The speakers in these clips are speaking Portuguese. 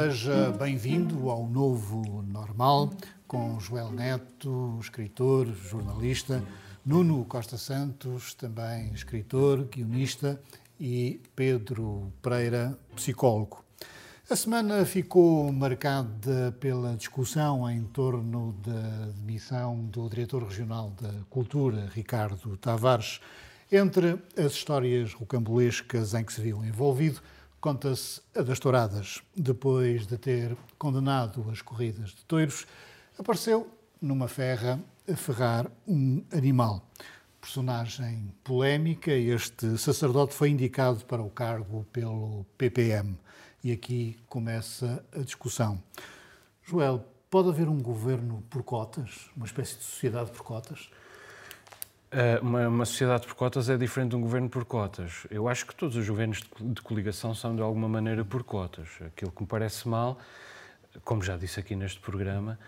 Seja bem-vindo ao novo normal com Joel Neto, escritor, jornalista, Nuno Costa Santos, também escritor, guionista, e Pedro Pereira, psicólogo. A semana ficou marcada pela discussão em torno da demissão do diretor regional da Cultura, Ricardo Tavares, entre as histórias rocambolescas em que se viu envolvido Conta-se a das touradas. Depois de ter condenado as corridas de touros, apareceu numa ferra a ferrar um animal. Personagem polémica, este sacerdote foi indicado para o cargo pelo PPM. E aqui começa a discussão. Joel, pode haver um governo por cotas, uma espécie de sociedade por cotas? Eh, uma, uma, sociedade por cotas é diferente de um governo por cotas. Eu acho que todos os governos de, coligação são de alguma maneira por cotas. Aquilo que me parece mal, como já disse aqui neste programa,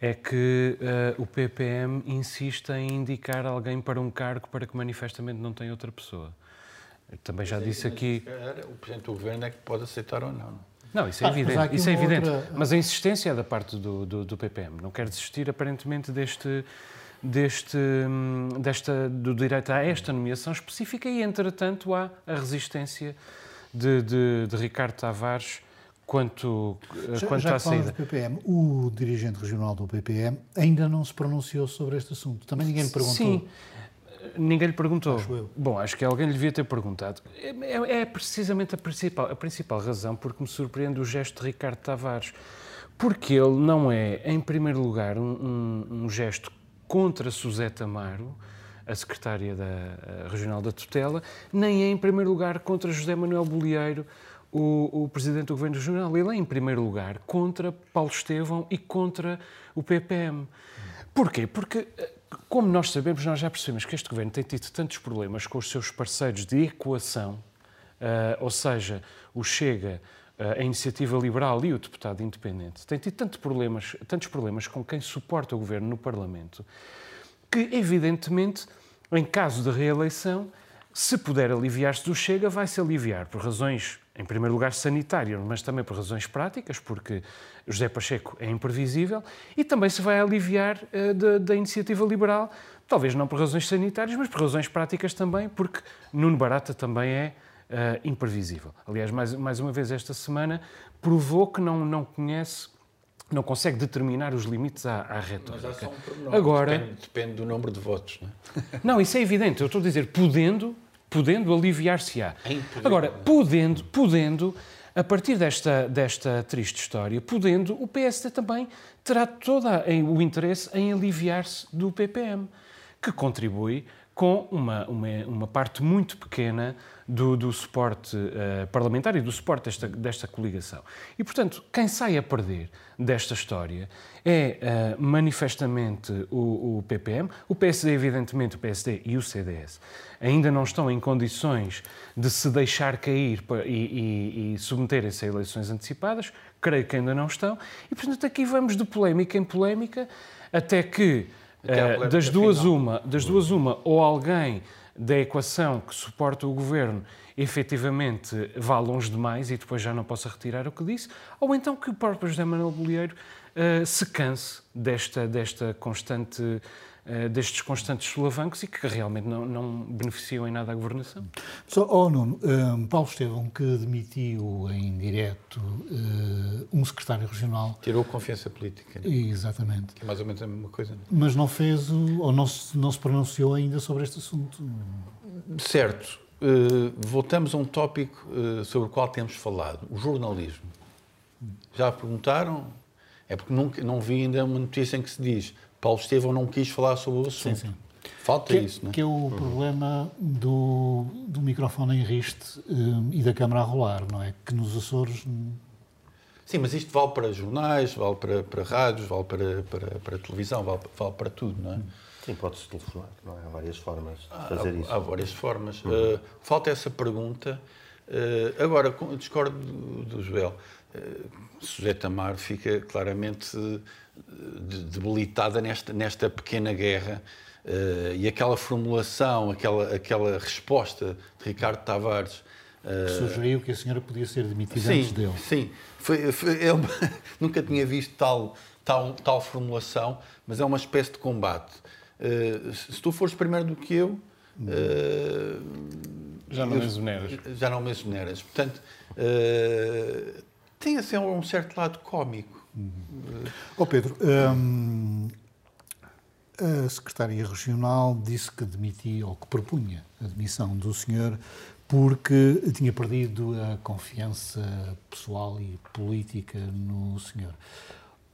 é que uh, o PPM insiste em indicar alguém para um cargo para que manifestamente não tem outra pessoa. Eu também já disse aqui. O Presidente do Governo é que pode aceitar ou não. Não, isso é ah, evidente. Isso é evidente. Outra... Mas a insistência é da parte do, do, do PPM. Não quer desistir, aparentemente, deste deste, desta, do direito a esta nomeação específica e, entretanto, há a resistência de, de, de Ricardo Tavares quanto, já, quanto já à saída. Do PPM, o dirigente regional do PPM ainda não se pronunciou sobre este assunto. Também ninguém lhe perguntou. Sim, ninguém lhe perguntou. Acho Bom, acho que alguém lhe devia ter perguntado. É, é, é precisamente a principal, a principal razão porque me surpreende o gesto de Ricardo Tavares. Porque ele não é, em primeiro lugar, um, um, um gesto contra Suzeta Amaro, a secretária da Regional da Tutela, nem é, em primeiro lugar, contra José Manuel Bolieiro, o, o, Presidente do Governo Regional. Ele é, em primeiro lugar, contra Paulo Estevão e contra o PPM. Porquê? Porque, como nós sabemos, nós já percebemos que este Governo tem tido tantos problemas com os seus parceiros de equação, uh, ou seja, o Chega, a iniciativa liberal e o deputado independente têm tido tanto problemas, tantos problemas com quem suporta o governo no Parlamento que, evidentemente, em caso de reeleição, se puder aliviar-se do Chega, vai-se aliviar por razões, em primeiro lugar, sanitárias, mas também por razões práticas, porque José Pacheco é imprevisível, e também se vai aliviar uh, da, da iniciativa liberal, talvez não por razões sanitárias, mas por razões práticas também, porque Nuno Barata também é uh, imprevisível. Aliás, mais, mais uma vez esta semana provou que não, não conhece não consegue determinar os limites à, à retórica. Mas há um Agora, depende, depende, do número de votos. Não, é? não, isso é evidente. Eu estou a dizer, podendo, podendo aliviar-se-á. É Agora, podendo, podendo, a partir desta, desta triste história, podendo, o PSD também terá todo o interesse em aliviar-se do PPM, que contribui com uma, uma, uma parte muito pequena do, do suporte uh, parlamentar e do suporte desta, desta coligação. E, portanto, quem sai a perder desta história é uh, manifestamente o, o, PPM, o PSD, evidentemente, o PSD e o CDS. Ainda não estão em condições de se deixar cair e, e, e submeterem-se a eleições antecipadas, creio que ainda não estão, e, portanto, aqui vamos de polémica em polémica, até que uh, das, duas uma, das duas uma, ou alguém da equação que suporta o governo efetivamente vá longe demais e depois já não possa retirar o que disse, ou então que o próprio José Manuel Bolieiro uh, se canse desta, desta constante, uh, destes constantes solavancos e que realmente não, não beneficiam em nada a governação. Só, oh, Nuno, um, Paulo Estevão, que demitiu em direto uh, um secretário regional... Tirou confiança política. Né? Exatamente. Que é mais ou menos a mesma coisa. Não? É? Mas não fez, o, ou não se, não se pronunciou ainda sobre este assunto. Certo. Uh, voltamos a um tópico uh, sobre o qual temos falado, o jornalismo. Já perguntaram? É porque nunca, não vi ainda uma notícia em que se diz Paulo Estevão não quis falar sobre o assunto. Sim, sim. Falta que, isso, não é? Que é o uhum. problema do, do microfone em riste um, e da câmara a rolar, não é? Que nos Açores... Sim, mas isto vale para jornais, vale para, para rádios, vale para, para, para televisão, vale, vale para tudo, não é? Sim, pode-se telefonar, não é? Há várias formas de fazer há, isso. Há várias formas. Uhum. Uh, falta essa pergunta. Uh, agora, discordo do, do Joel. Uh, Suzete Amar fica claramente debilitada nesta, nesta pequena guerra uh, e aquela formulação, aquela, aquela resposta de Ricardo Tavares. Uh, sugeriu que a senhora podia ser demitida sim, antes dele. Sim, foi, foi, eu nunca tinha visto tal, tal, tal formulação, mas é uma espécie de combate. Uh, se tu fores primeiro do que eu. já não me exoneras. Já não me exoneras. Portanto, tem assim um certo lado cómico. Uhum. Oh Pedro, hum, a Secretaria Regional disse que demitia, ou que propunha a demissão do senhor porque tinha perdido a confiança pessoal e política no senhor.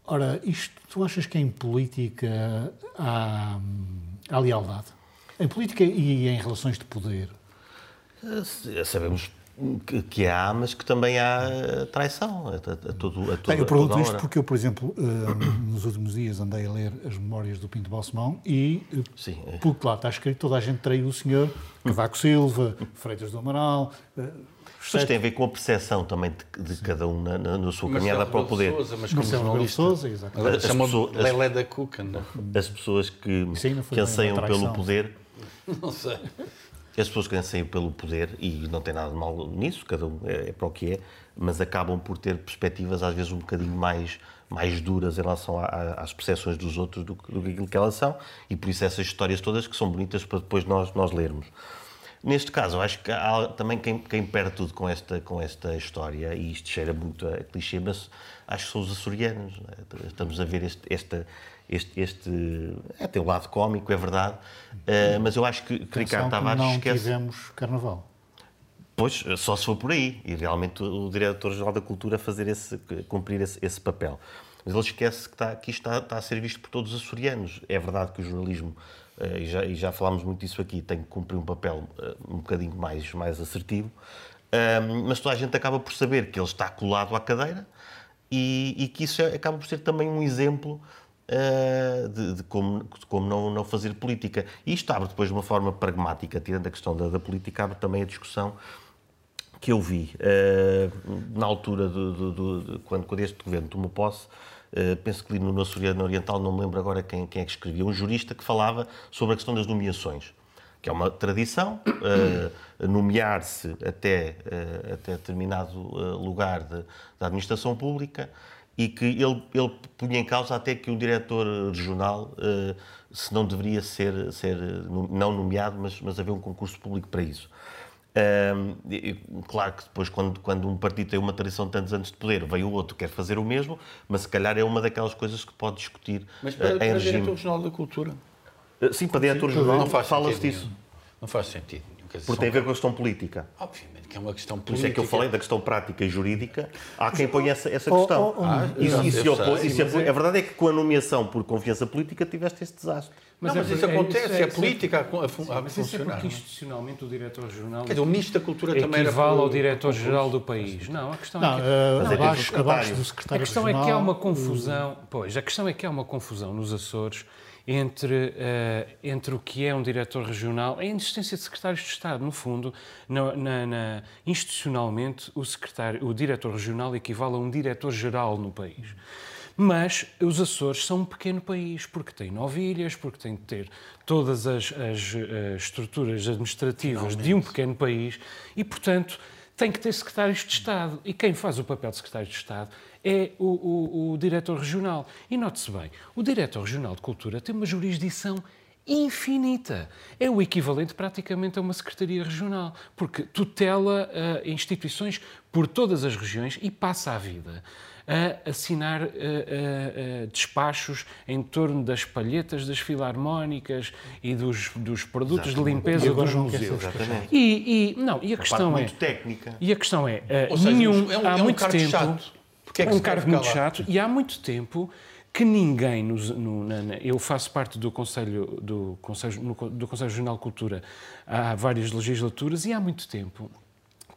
Ora, isto, tu achas que em política há, há lealdade? Em política e em relações de poder? Sabemos que, que, há, mas que também há eh, traição a, a, a todo, a todo, Bem, Eu pergunto isto porque eu, por exemplo, uh, nos últimos dias andei a ler as memórias do Pinto Balsemão e, uh, Sim, é. pelo que lá está escrito, toda a gente traiu o senhor Cavaco Silva, Freitas do Amaral... Uh, mas tem a ver com a percepção também de, de cada um na, na, na sua caminhada para o poder. Sousa, mas como Marcelo Sousa, exatamente. Chamou Lelé da Cuca, não? As pessoas que, que anseiam pelo poder... Não sei as pessoas que anseiam pelo poder, e não tem nada de mal nisso, cada um é, é para o que é, mas acabam por ter perspectivas às vezes um bocadinho mais, mais duras em relação a, a, às percepções dos outros do, do que aquilo que elas são, e por isso essas histórias todas que são bonitas para depois nós, nós lermos. Neste caso, acho que há também quem, quem perde tudo com esta, com esta história, e isto cheira muito a clichê, mas acho que são os açorianos. É? Estamos a ver este, esta, este, este é, tem o lado cómico, é verdade, uh, mas eu acho que, que Ricardo Tavares não esquece... tivemos carnaval. Pois, só se for por aí, e realmente o Diretor-Geral da Cultura fazer esse, cumprir esse, esse, papel. Mas ele esquece que, está, que isto está, está, a ser visto por todos os açorianos. É verdade que o jornalismo, uh, e, já, e já falámos muito disso aqui, tem que cumprir um papel uh, um bocadinho mais, mais assertivo, mas toda a gente acaba por saber que ele está colado à cadeira e, e que isso acaba por ser também um exemplo uh, de, de, como, de como não, não, fazer política. E isto abre depois de uma forma pragmática, tirando a questão da, da política, abre também a discussão que eu vi uh, na altura de, de, quando, quando este governo tomou posse. Uh, penso que li no Açoriano Oriental, não me lembro agora quem, quem é que escrevia, um jurista que falava sobre a questão das nomeações que é uma tradição, uh, nomear-se até, uh, até determinado lugar de, da administração pública e que ele, ele punha em causa até que o diretor regional uh, se não deveria ser, ser não nomeado, mas, mas haver um concurso público para isso. Uh, claro que depois, quando, quando um partido tem uma tradição de tantos anos de poder, veio o outro quer fazer o mesmo, mas se calhar é uma daquelas coisas que pode discutir. Mas para, uh, para regime... diretor regional da cultura? Uh, sim, para diretor regional fala-se disso. Não faz sentido. Porque tem a ver com a questão política. Obviamente que é uma questão política. Por isso é que eu falei da questão prática e jurídica. Há quem ponha essa, essa questão. Oh, oh, ah, isso, isso é, a verdade é que com a nomeação por confiança política tiveste este desastre. Mas, não, mas é, isso acontece, é, é, é política a, a, a sim, mas isso é porque institucionalmente o diretor-jornal... Quer dizer, o Ministro da Cultura também era... equivale ao diretor-geral do país. Não, a questão não, é que... Uh, não, abaixo, abaixo do secretário A questão é que há uma confusão... Pois, a questão é que há uma confusão nos Açores entre, uh, entre o que é um diretor regional, a inexistência de secretários de Estado. No fundo, na, na, na, institucionalmente, o, secretário, o diretor regional equivale a um diretor-geral no país. Mas os Açores são um pequeno país, porque tem nove ilhas, porque tem de ter todas as, as, as eh, estruturas administrativas Finalmente. de um pequeno país e, portanto, tem que ter secretários de Estado. E quem faz o papel de secretário de Estado é o, o, o diretor regional. E note-se bem, o diretor regional de cultura tem uma jurisdição infinita. É o equivalente praticamente a uma secretaria regional, porque tutela uh, instituições por todas as regiões e passa a vida a assinar uh, uh, despachos em torno das palhetas das filarmónicas e dos, dos produtos Exatamente. de limpeza dos museus. E, e, não, e a, a questão é muito técnica. E a questão é, uh, nenhum, seja, é um, há é um muito tempo chato. Porque é, que um cargo muito chato e há muito tempo que ninguém, no, no, na, eu faço parte do Conselho, do Conselho, no, do Conselho Regional de Cultura há várias legislaturas e há muito tempo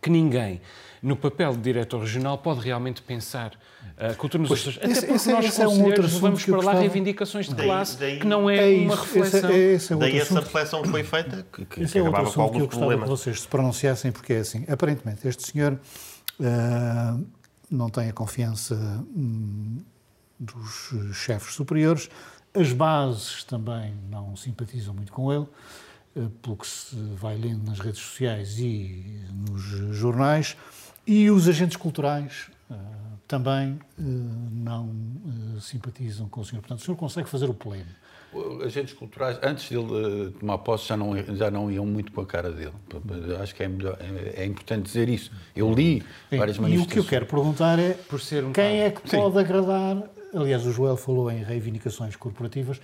que ninguém, no papel de diretor regional, pode realmente pensar a cultura nos pois, Açores. Até porque esse, nós, esse é um outro levamos para lá reivindicações de daí, classe daí, que não é, é isso, uma reflexão. Esse, é, esse é daí essa reflexão que foi feita, que, que, esse que é outro assunto que eu gostava problemas. que vocês se pronunciassem, porque é assim, aparentemente este senhor uh, não tem a confiança hum, dos chefes superiores, as bases também não simpatizam muito com ele, uh, pelo que se vai lendo nas redes sociais e nos jornais, e os agentes culturais uh, também não simpatizam com o senhor. Portanto, o senhor consegue fazer o pleno agentes culturais, antes dele tomar posse, já não, já não iam muito com a cara dele. Acho que é, melhor, é, é importante dizer isso. Eu li Sim, várias manifestações. E o que eu quero perguntar é Por ser um quem é que Sim. pode agradar. Aliás, o Joel falou em reivindicações corporativas.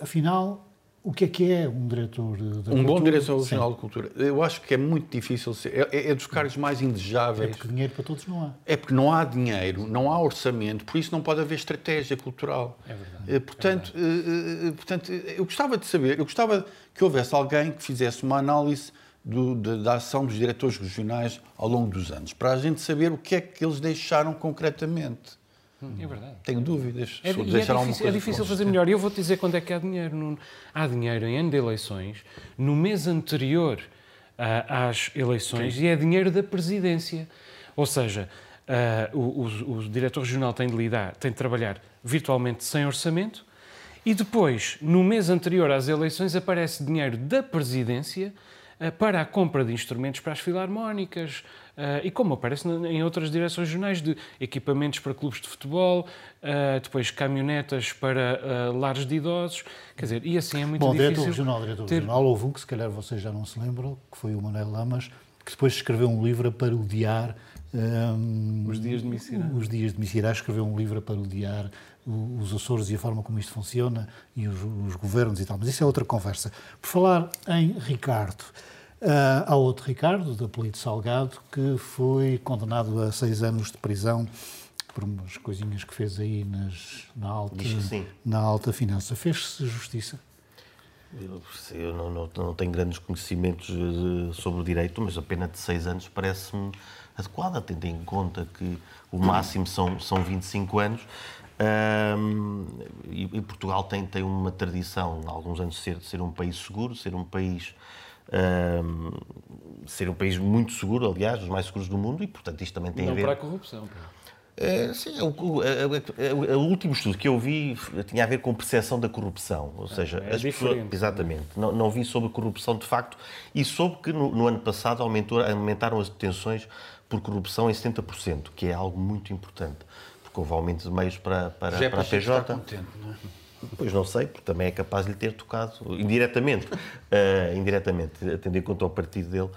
Afinal, o que é que é um diretor de, de Um bom diretor regional de cultura. Eu acho que é muito difícil ser. É, é, dos cargos mais indesejáveis. É porque dinheiro para todos não há. É porque não há dinheiro, não há orçamento, por isso não pode haver estratégia cultural. É verdade. Eh, portanto, é verdade. portanto eu gostava de saber, eu gostava que houvesse alguém que fizesse uma análise do, da, da ação dos diretores regionais ao longo dos anos, para a gente saber o que é que eles deixaram concretamente. É verdade. Tenho dúvidas. É, é difícil, é difícil fazer melhor. Eu vou-te dizer quando é que há dinheiro. Há dinheiro em ano de eleições, no mês anterior às eleições, Sim. e é dinheiro da presidência. Ou seja, uh, o, o, o, diretor regional tem de lidar, tem de trabalhar virtualmente sem orçamento, e depois, no mês anterior às eleições, aparece dinheiro da presidência uh, para a compra de instrumentos para as filarmónicas, Uh, e como aparece em outras direções regionais, de equipamentos para clubes de futebol, uh, depois caminhonetas para lares de idosos, quer dizer, e assim é muito Bom, difícil... Bom, diretor regional, diretor ter... regional, houve um que se calhar vocês já não se lembram, que foi o Manuel Lamas, que depois escreveu um livro a parodiar... Um, os dias de Missirá. Os dias de Missirá, escreveu um livro a parodiar os Açores e a forma como isto funciona e os, os governos e tal, mas isso é outra conversa. Por falar em Ricardo... Uh, há outro Ricardo, da Polito Salgado, que foi condenado a seis anos de prisão por umas coisinhas que fez aí nas, na, alta, na alta finança. Fez-se justiça? Eu, eu não, não, não, tenho grandes conhecimentos eh, sobre o direito, mas a pena de seis anos parece-me adequada, tendo em conta que o máximo são, são 25 anos. Um, e, e, Portugal tem, tem uma tradição, há alguns anos, de ser, de ser um país seguro, ser um país ser um país muito seguro, aliás, dos mais seguros do mundo, e portanto isto também tem não a ver. Não para a corrupção. É, sim, o, o, o, o, último estudo que eu vi tinha a ver com percepção da corrupção, ou seja, é as pessoas, exatamente, não, não vi sobre corrupção de facto e soube que no, no ano passado aumentou, aumentaram as detenções por corrupção em 70%, que é algo muito importante, porque houve aumento de meios para, para, Já para a PJ. Contente, não é? Pois não sei, porque também é capaz de lhe ter tocado indiretamente, uh, indiretamente, atender conta ao partido dele.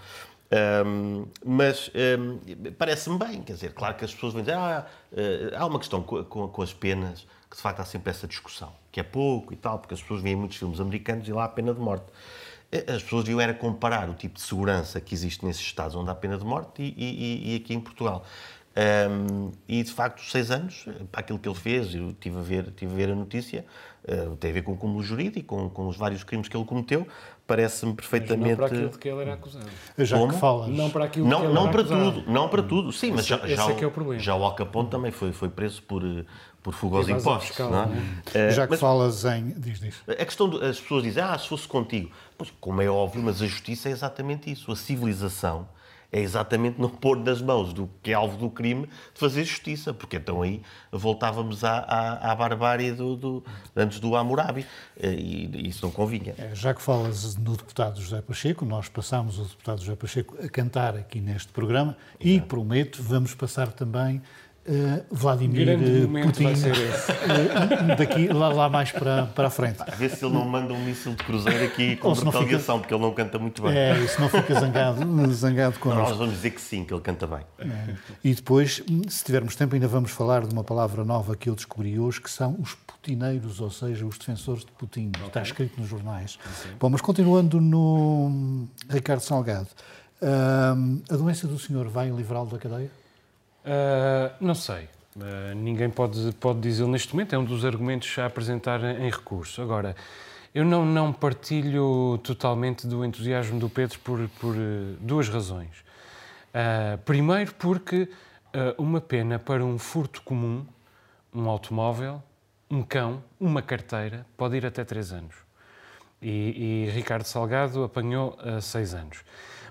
Um, mas um, parece-me bem, quer dizer, claro que as pessoas vão dizer, ah, uh, há uma questão com, com, com, as penas, que de facto há sempre essa discussão, que é pouco e tal, porque as pessoas veem muitos filmes americanos e lá há pena de morte. Eh, as pessoas deviam era comparar o tipo de segurança que existe nesses Estados onde há pena de morte e, e, e aqui em Portugal. Um, e de facto, seis anos, para aquilo que ele fez, eu tive a ver, tive a, ver a notícia, uh, tem a ver com o cúmulo jurídico, com, com os vários crimes que ele cometeu, parece-me perfeitamente. Mas não para aquilo de que ele era acusado. Já Como? que falas. Não para aquilo não, que ele não era para acusado. tudo, não para tudo. Sim, mas já, esse, já, esse é, é o problema. já o Al Capone também foi, foi preso por, por fuga aos impostos. Fiscal, não é? Uh, já que mas, falas em. Diz, diz. A questão de, as pessoas dizem, ah, se fosse contigo. Pois, como é óbvio, mas a justiça é exatamente isso. A civilização é exatamente não pôr nas mãos do que é alvo do crime de fazer justiça, porque então aí voltávamos à, à, à barbárie do, do, antes do Hammurabi eh, e isso não convinha. É, já que falas no deputado José Pacheco, nós passámos o deputado José Pacheco a cantar aqui neste programa Exato. e prometo, vamos passar também Uh, Vladimir Grande Putin uh, daqui lá, lá, mais para, para a frente. A ver se ele não manda um míssil de cruzeiro aqui com retaliação, fica... porque ele não canta muito bem. É, se não fica zangado, zangado connosco. Nós vamos dizer que sim, que ele canta bem. É. E depois, se tivermos tempo, ainda vamos falar de uma palavra nova que eu descobri hoje, que são os putineiros, ou seja, os defensores de Putin. Okay. Está escrito nos jornais. Sim. Bom, mas continuando no Ricardo Salgado, uh, a doença do senhor vai livrá-lo da cadeia? Uh, não sei. Uh, ninguém pode, pode dizer neste momento, é um dos argumentos a apresentar em, recurso. Agora, eu não, não partilho totalmente do entusiasmo do Pedro por, por uh, duas razões. Primeiro, porque uma pena para um furto comum, um automóvel, um cão, uma carteira, pode ir até três anos. E, e Ricardo Salgado apanhou seis anos.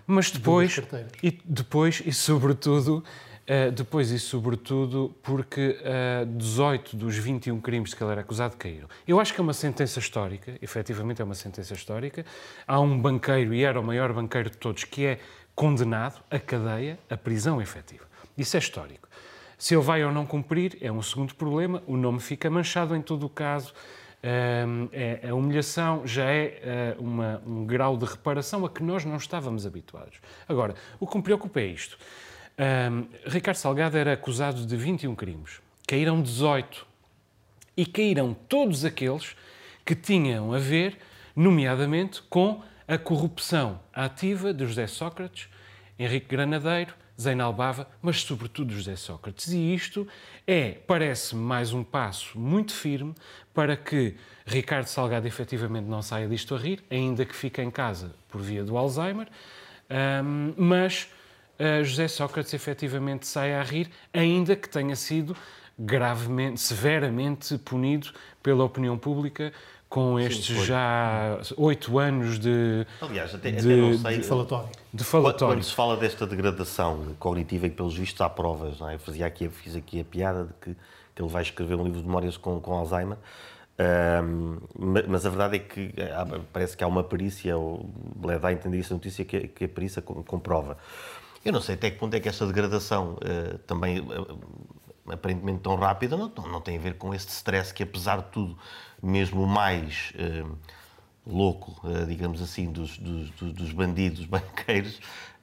Mas depois, e depois e sobretudo, uh, depois e sobretudo porque uh, eh, 18 dos 21 crimes de que ele era acusado caíram. Eu acho que é uma sentença histórica, efetivamente é uma sentença histórica. Há um banqueiro, e era o maior banqueiro de todos, que é condenado à cadeia, à prisão efetiva. Isso é histórico. Se ele vai ou não cumprir, é um segundo problema, o nome fica manchado em todo o caso, é, a humilhação já é uh, uma, um grau de reparação a que nós não estávamos habituados. Agora, o que me preocupa é isto. Um, Ricardo Salgado era acusado de 21 crimes. Caíram 18. E caíram todos aqueles que tinham a ver, nomeadamente, com a corrupção ativa de José Sócrates, Henrique Granadeiro, Zeinal Bava, mas sobretudo José Sócrates. E isto é, parece-me, mais um passo muito firme para que Ricardo Salgado efetivamente não saia disto a rir, ainda que fique em casa por via do Alzheimer, um, mas José Sócrates efetivamente saia a rir, ainda que tenha sido gravemente, severamente punido pela opinião pública com estes Sim, já oito anos de. Aliás, até, de, até não sei. De falatório. De falatório. Quando se fala desta degradação cognitiva e pelos vistos há provas, não é? Eu fazia aqui, fiz aqui a piada de que, que ele vai escrever um livro de memórias com, com Alzheimer. Um, mas a verdade é que parece que há uma perícia, ou leva a entender essa notícia, que, que a perícia comprova. Eu não sei até que ponto é que esta degradação uh, também, uh, aparentemente tão rápida, não, não, tem a ver com este stress que, apesar de tudo, mesmo mais uh, louco, digamos assim, dos, dos, dos, bandidos banqueiros,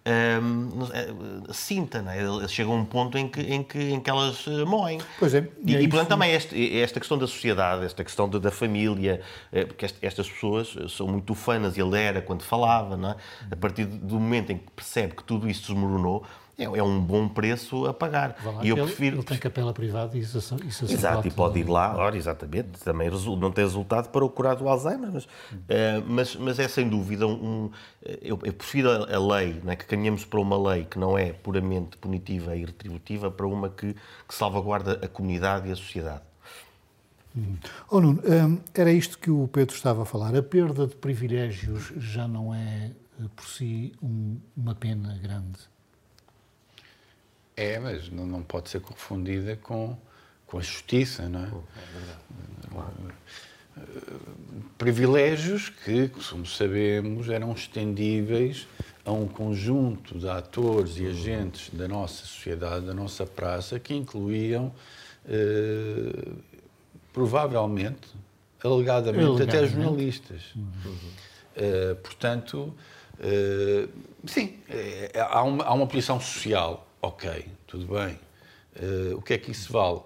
uh, sinta, não é? chega a um ponto em que, em que, em que elas moem. Pois é. E, e, e portanto, também este, esta questão da sociedade, esta questão da família, porque estas pessoas são muito fanas, ele era quando falava, não é? A partir do momento em que percebe que tudo isso desmoronou, é, é um bom preço a pagar. e eu ele, prefiro... ele tem capela privada e isso, isso Exato, e pode ir lá, ora, exatamente, também não tem resultado para o curar do Alzheimer, mas, uh, mas, mas é sem dúvida um... Eu, eu prefiro a, a lei, é, que caminhamos para uma lei que não é puramente punitiva e retributiva, para uma que, que salvaguarda a comunidade e a sociedade. Hum. Oh, Nuno, hum, era isto que o Pedro estava a falar. A perda de privilégios já não é, eh, por si, um, uma pena grande? É, mas não, não pode ser confundida com, com a justiça, não é? É verdade. Claro. Privilégios que, como sabemos, eram estendíveis a um conjunto de atores e agentes da nossa sociedade, da nossa praça, que incluíam, eh, provavelmente, alegadamente, alegadamente, até jornalistas. Uhum. Uh, portanto, uh, sim, é, há, uma, há uma posição social Ok, tudo bem. Uh, o que é que isso vale?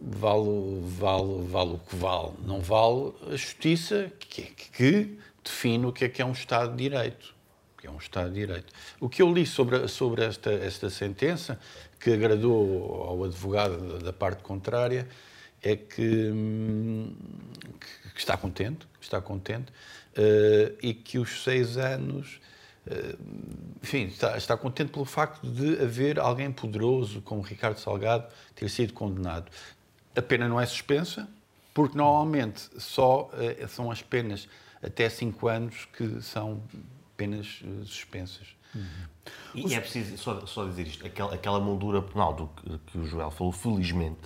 Vale, vale, vale o que vale. Não vale a justiça que, que define o que é que é um Estado de Direito. Que é um Estado de Direito. O que eu li sobre, sobre esta, esta sentença, que agradou ao advogado da parte contrária, é que, hum, que está contente, está contente, uh, e que os seis anos enfim, está, está, contente pelo facto de haver alguém poderoso como Ricardo Salgado ter sido condenado. A pena não é suspensa, porque normalmente só uh, são as penas até 5 anos que são penas uh, suspensas. Uhum. E é preciso só, só, dizer isto: aquela, aquela moldura penal do que, que o Joel falou, felizmente,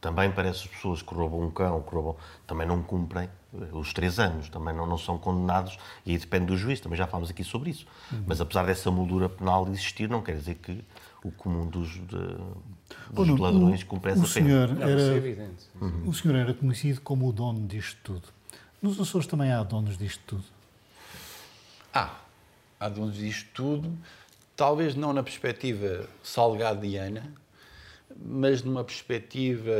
também para essas pessoas que roubam um cão, que roubam, também não cumprem os três anos, também não, não são condenados, e aí depende do juiz, também já falámos aqui sobre isso. Uhum. Mas apesar dessa moldura penal existir, não quer dizer que o comum dos, de, dos oh, ladrões cumpre essa o senhor pena. Era, é uhum. O senhor era conhecido como o dono disto tudo. Nos Açores também há donos disto tudo? Há. Há donos disto tudo, talvez não na perspectiva salgadiana, mas numa perspectiva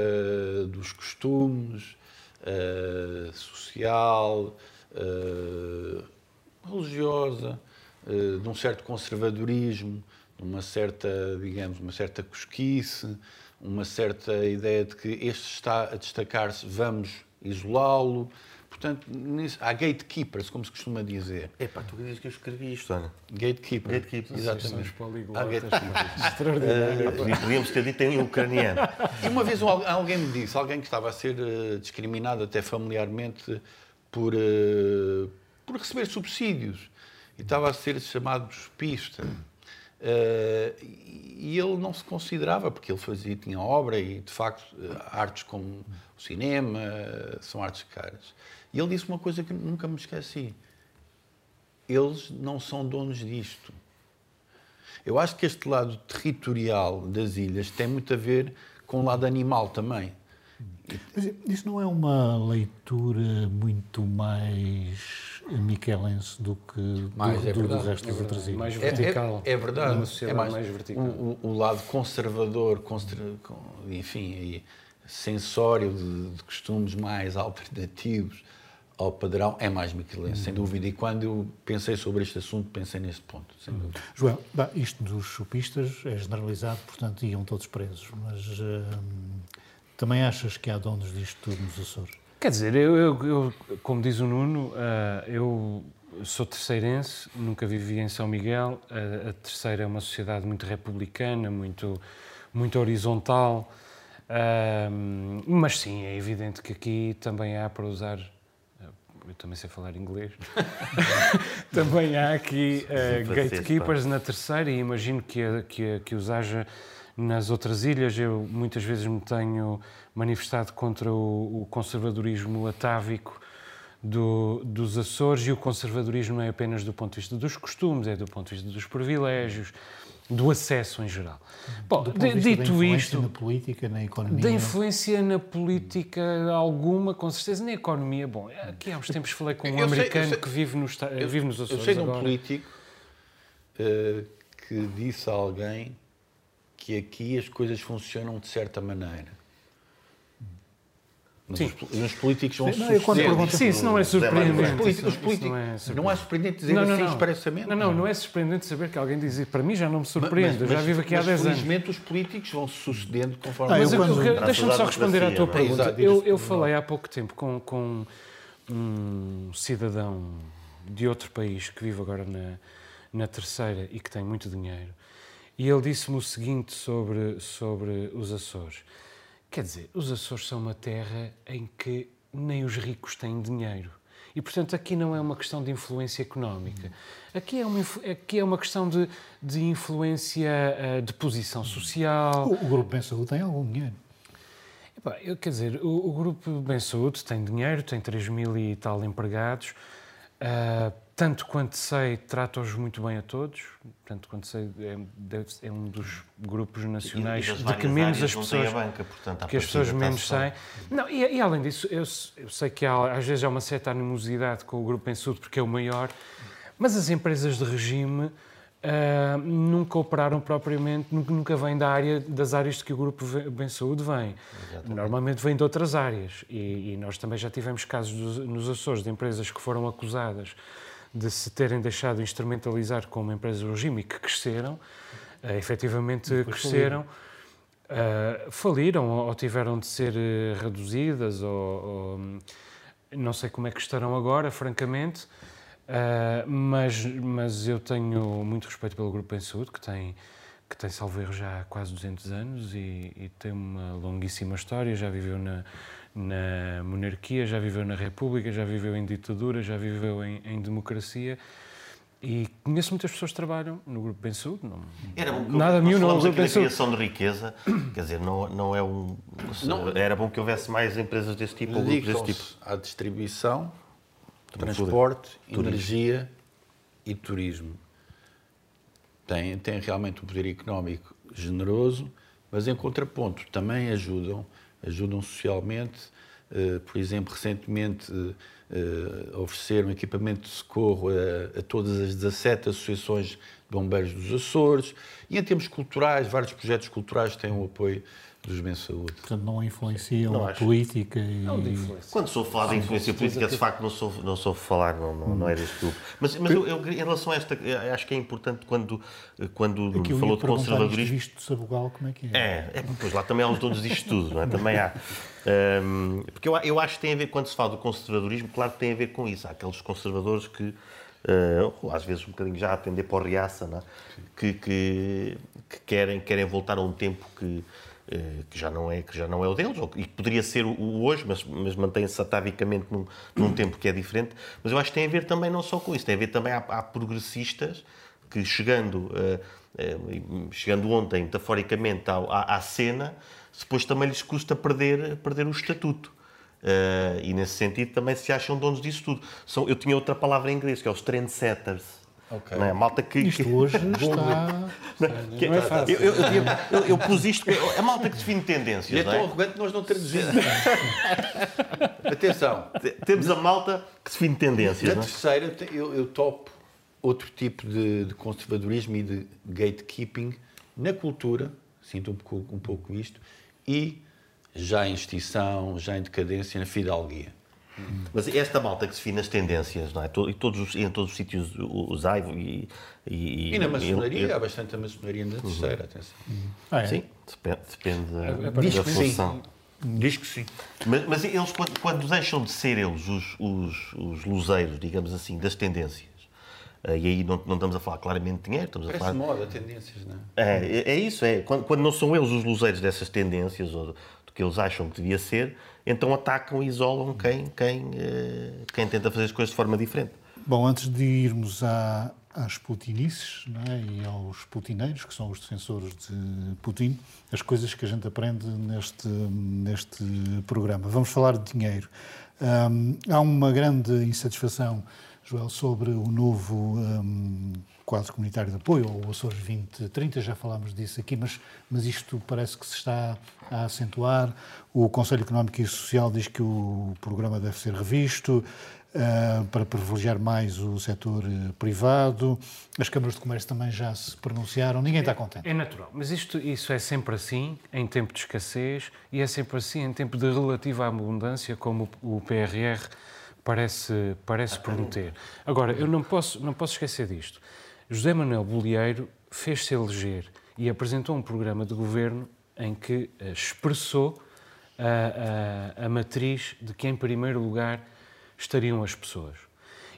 dos costumes, uh, social, uh, religiosa, uh, de um certo conservadorismo, de uma certa, digamos, uma certa cosquice, uma certa ideia de que este está a destacar-se, vamos isolá-lo. Portanto, nisso, há gatekeepers, como se costuma dizer. É pá, tu dizes que eu escrevi isto, Ana. Gatekeeper. Gatekeepers. Exatamente. Há gatekeepers. Extraordinário. Uh, podíamos ter dito em ucraniano. E uma vez alguém me disse, alguém que estava a ser uh, discriminado até familiarmente por, uh, por receber subsídios e estava a ser chamado de pista. Uh, e ele não se considerava, porque ele fazia, tinha obra e, de facto, artes como o cinema são artes caras. E ele disse uma coisa que nunca me esqueci. Eles não são donos disto. Eu acho que este lado territorial das ilhas tem muito a ver com o lado animal também. Mas isso não é uma leitura muito mais miquelense do que mais, do, é do, do resto das outras ilhas. Mais vertical. É, é, é verdade. Uma sociedade é mais, mais vertical. O, o, o lado conservador, enfim, sensório de, de costumes mais alternativos ao padrão é mais miquelense, sem dúvida. E quando eu pensei sobre este assunto, pensei neste ponto, sem dúvida. Joel, bah, isto dos chupistas é generalizado, portanto iam todos presos, mas hum, também achas que há donos disto tudo nos Açores? Quer dizer, eu, eu, eu como diz o Nuno, uh, eu sou terceirense, nunca vivi em São Miguel. Uh, a terceira é uma sociedade muito republicana, muito, muito horizontal. Uh, mas sim, é evidente que aqui também há para usar eu também sei falar inglês. também há aqui uh, gatekeepers na terceira e imagino que, que, que os haja nas outras ilhas. Eu muitas vezes me tenho manifestado contra o, o conservadorismo atávico do, dos Açores e o conservadorismo não é apenas do ponto de vista dos costumes, é do ponto de vista dos privilégios, do acesso em geral. Bom, do ponto de dito isto, na política, na economia, da influência na política alguma, com certeza, na economia. Bom, aqui há uns tempos falei com um eu americano sei, sei, que vive nos, eu, vive nos Açores. Eu sei de um agora. político uh, que disse a alguém que aqui as coisas funcionam de certa maneira. Mas Sim. Os, os, políticos vão não, suceder. Sim, isso não é surpreendente. Os políticos, os políticos, não, é surpreendente. não é surpreendente dizer não, não, assim não. expressamente. Não, não, não é surpreendente saber que alguém diz Para mim já não me surpreende, mas, eu já vivo aqui há 10 anos. Felizmente os políticos vão se sucedendo conforme... Mas deixa-me só responder à tua é? pergunta. Exato, eu, eu falei há pouco tempo com, com um cidadão de outro país que vive agora na, na terceira e que tem muito dinheiro. E ele disse-me o seguinte sobre, sobre os Açores. Quer dizer, os Açores são uma terra em que nem os ricos têm dinheiro. E, portanto, aqui não é uma questão de influência económica. Aqui é uma, aqui é uma questão de, de influência uh, de posição social. O, o Grupo Bem Saúde tem algum dinheiro? Epá, eu, quer dizer, o, o Grupo Bem Saúde tem dinheiro, tem 3 mil e tal empregados. Uh, tanto quanto sei, trata-os muito bem a todos. Tanto quanto sei, é, é um dos grupos nacionais e, e de que menos as pessoas. Banca, portanto, que as pessoas menos saem. Não, e, e, além disso, eu, eu, sei que há, às vezes há uma certa animosidade com o Grupo em porque é o maior, mas as empresas de regime uh, nunca operaram propriamente, nunca vêm da área, das áreas de que o Grupo Bem Saúde vem. Exatamente. Normalmente vêm de outras áreas. E, e nós também já tivemos casos dos, nos Açores de empresas que foram acusadas de se terem deixado instrumentalizar como empresas do regime e que cresceram, uh, efetivamente cresceram, uh, faliram ou tiveram de ser uh, reduzidas ou, ou, não sei como é que estarão agora, francamente, uh, mas, mas eu tenho muito respeito pelo Grupo em Saúde, que tem, que tem salvo erro já há quase 200 anos e, e tem uma longuíssima história, já viveu na na monarquia, já viveu na República, já viveu em ditadura, já viveu em, em democracia. E conheço muitas pessoas que trabalham no Grupo Bem Saúde. Não, era bom que nada nenhum no Grupo Bem Saúde. criação de riqueza, quer dizer, não, não é um. Não, era bom que houvesse mais empresas desse tipo ou grupos desse tipo. à distribuição, transporte, energia e turismo. Tem, tem realmente um poder económico generoso, mas em contraponto também ajudam ajudam socialmente. Uh, por exemplo, recentemente uh, ofereceram equipamento de socorro a, a, todas as 17 associações de bombeiros dos Açores. E em termos culturais, vários projetos culturais têm o apoio dos bens de saúde. Portanto, não influenciam não a política e... Não Quando sou falar de influência política, de facto, não sou, não sou falar, não, não, não é deste grupo. Mas, mas eu, eu, em relação a esta, acho que é importante quando, quando Aqui falou de conservadorismo... visto de Sabugal, como é que é? É, é pois lá também há os donos disto tudo, não é? Também há. Um, porque eu, eu acho que tem a ver, quando se fala do conservadorismo, claro que tem a ver com isso. Há aqueles conservadores que uh, às vezes um bocadinho já a atender para o Riaça, é? que, que, que, querem, querem voltar a um tempo que, que, já não é, que já não é o deles, ou, e que poderia ser o, o hoje, mas, mas mantém-se atavicamente num, num tempo que é diferente. Mas eu acho que tem a ver também não só com isso, tem a ver também, há, há progressistas que chegando, uh, chegando ontem, metaforicamente, à, à, à cena, depois também lhes custa perder, perder o estatuto. Uh, e nesse sentido também se acham donos disso tudo. São, eu tinha outra palavra em inglês, que é os trendsetters. Okay. Não é? malta que, isto que... hoje está. não, que, não é fácil. Eu, eu, eu, eu, pus isto. A malta que define tendências. E é tão é? arrogante que nós não traduzimos. Atenção. Temos a malta que define tendências. Na é? terceira, eu, eu topo outro tipo de, de, conservadorismo e de gatekeeping na cultura. Sinto um pouco, um pouco isto. E já em extinção, já em decadência, na fidalguia. Mas esta malta que se define as tendências, não é? E todos os, em todos os sítios usai e, e, e na maçonaria, e, há bastante a maçonaria na terceira, uhum. atenção. Ah, é? Sim, depende, depende da, é, é da função. Diz que sim. Mas, mas eles, quando, quando, deixam de ser eles os, os, os luzeiros, digamos assim, das tendências, uh, e aí não, não estamos a falar claramente de dinheiro, estamos Parece a falar... moda, tendências, não é? É, é isso, é. Quando, quando não são eles os luzeiros dessas tendências, ou que eles acham que devia ser, então atacam e isolam quem, quem, eh, quem tenta fazer as coisas de forma diferente. Bom, antes de irmos à, às putinices é? e aos putineiros, que são os defensores de Putin, as coisas que a gente aprende neste, neste programa. Vamos falar de dinheiro. Um, há uma grande insatisfação, Joel, sobre o novo um, quadro comunitário de apoio, ou Açores 2030, já falámos disso aqui, mas, mas isto parece que se está a acentuar. O Conselho Económico e Social diz que o programa deve ser revisto uh, para privilegiar mais o setor uh, privado. As câmaras de comércio também já se pronunciaram. Ninguém está contente. É, é natural, mas isto, isso é sempre assim em tempo de escassez e é sempre assim em tempo de relativa abundância, como o PRR parece, parece prometer. Agora, eu não posso, não posso esquecer disto. José Manuel Bolieiro fez-se eleger e apresentou um programa de governo em que eh, expressou a, a, a, matriz de que, em primeiro lugar, estariam as pessoas.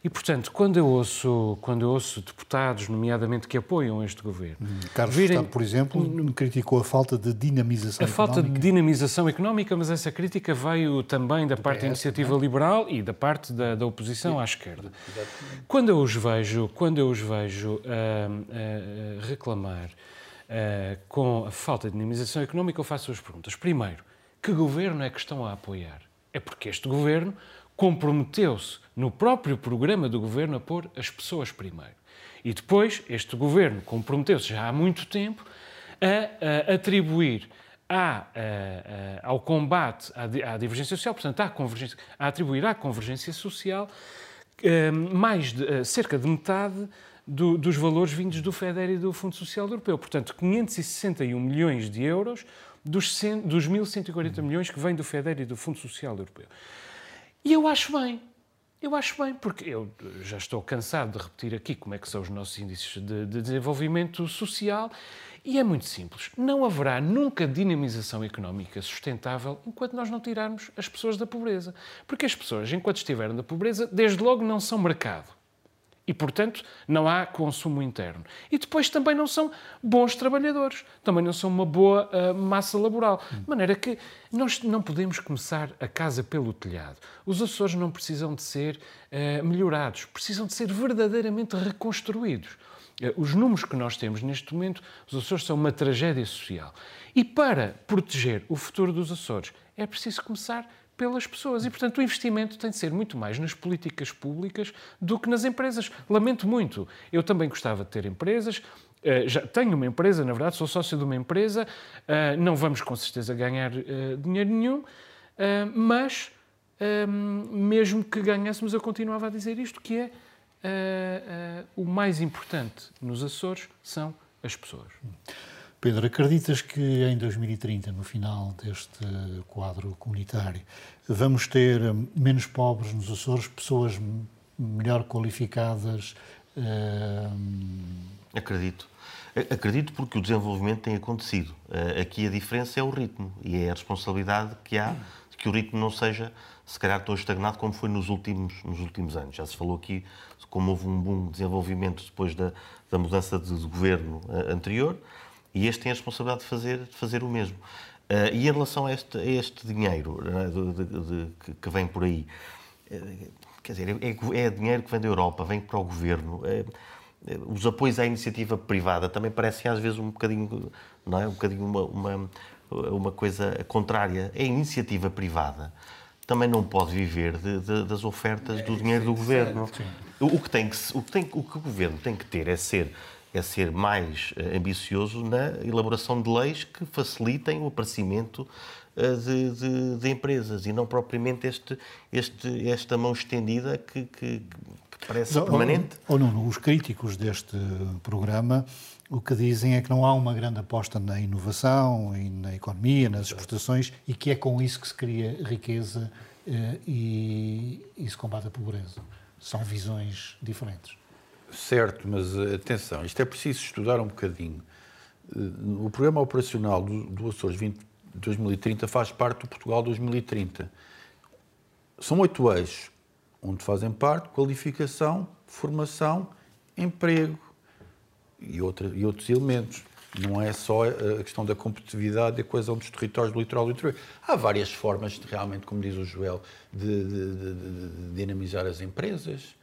E, portanto, quando eu ouço, quando eu ouço deputados, nomeadamente, que apoiam este governo... Hum, Carlos virem, Estado, por exemplo, criticou a falta de dinamização a económica. A falta de dinamização económica, mas essa crítica veio também da parte da iniciativa é? liberal e da parte da, da oposição à esquerda. Quando eu os vejo, quando eu os vejo uh, uh, reclamar uh, com a falta de dinamização económica, eu faço duas perguntas. Primeiro, que governo é que estão a apoiar? É porque este governo comprometeu-se no próprio programa do governo a pôr as pessoas primeiro. E depois, este governo comprometeu-se já há muito tempo a, a atribuir à, a, ao combate à, à, divergência social, portanto, à convergência, a atribuir à convergência social eh, mais de, eh, cerca de metade do, dos valores vindos do FEDER e do Fundo Social Europeu. Portanto, 561 milhões de euros dos, 100, dos 1.140 milhões que vêm do FEDER e do Fundo Social Europeu. E eu acho bem. Eu acho bem, porque eu já estou cansado de repetir aqui como é que são os nossos índices de, de desenvolvimento social e é muito simples. Não haverá nunca dinamização económica sustentável enquanto nós não tirarmos as pessoas da pobreza. Porque as pessoas, enquanto estiverem na pobreza, desde logo não são mercado e, portanto, não há consumo interno. E depois também não são bons trabalhadores, também não são uma boa uh, massa laboral. De maneira que nós não podemos começar a casa pelo telhado. Os Açores não precisam de ser uh, melhorados, precisam de ser verdadeiramente reconstruídos. Uh, os números que nós temos neste momento, os Açores são uma tragédia social. E para proteger o futuro dos Açores, é preciso começar pelas pessoas. E, portanto, o investimento tem de ser muito mais nas políticas públicas do que nas empresas. Lamento muito. Eu também gostava de ter empresas. Uh, já tenho uma empresa, na verdade, sou sócio de uma empresa. Uh, não vamos, com certeza, ganhar uh, dinheiro nenhum, mas, mesmo que ganhássemos, eu continuava a dizer isto, que é o mais importante nos Açores são as pessoas. Pedro, acreditas que em 2030, no final deste quadro comunitário, vamos ter menos pobres nos Açores, pessoas melhor qualificadas? Uh... Acredito. Acredito porque o desenvolvimento tem acontecido. Eh, aqui a diferença é o ritmo e é a responsabilidade que há de que o ritmo não seja, se calhar, tão estagnado como foi nos últimos, nos últimos anos. Já se falou aqui como houve um bom desenvolvimento depois da, da mudança de, de governo uh, anterior e este tem a responsabilidade de fazer, de fazer o mesmo. Uh, e em relação a este, a este dinheiro uh, de, de, que vem por aí, quer dizer, é, é, dinheiro que vem da Europa, vem para o governo os apoios à iniciativa privada também parecem às vezes um bocadinho, não é? Um bocadinho uma, uma, uma coisa contrária. A iniciativa privada também não pode viver de, de, das ofertas do dinheiro do governo. O, que tem que, o, que tem, o que o governo tem que ter é ser é ser mais eh, ambicioso na elaboração de leis que facilitem o aparecimento eh, de, de, de empresas e não propriamente este, este, esta mão estendida que, que, parece não, permanente. Ou, não, os críticos deste programa o que dizem é que não há uma grande aposta na inovação e na economia, nas exportações, e que é com isso que se cria riqueza eh, e, e se combate a pobreza. São visões diferentes. Certo, mas eh, atenção, isto é preciso estudar um bocadinho. Eh, o programa operacional do, do Açores 20, 2030 faz parte do Portugal 2030. São oito eixos onde fazem parte qualificação, formação, emprego e, outra, e outros elementos. Não é só a questão da competitividade e a coesão dos territórios do litoral do interior. Há várias formas, de, realmente, como diz o Joel, de, de, de dinamizar as empresas,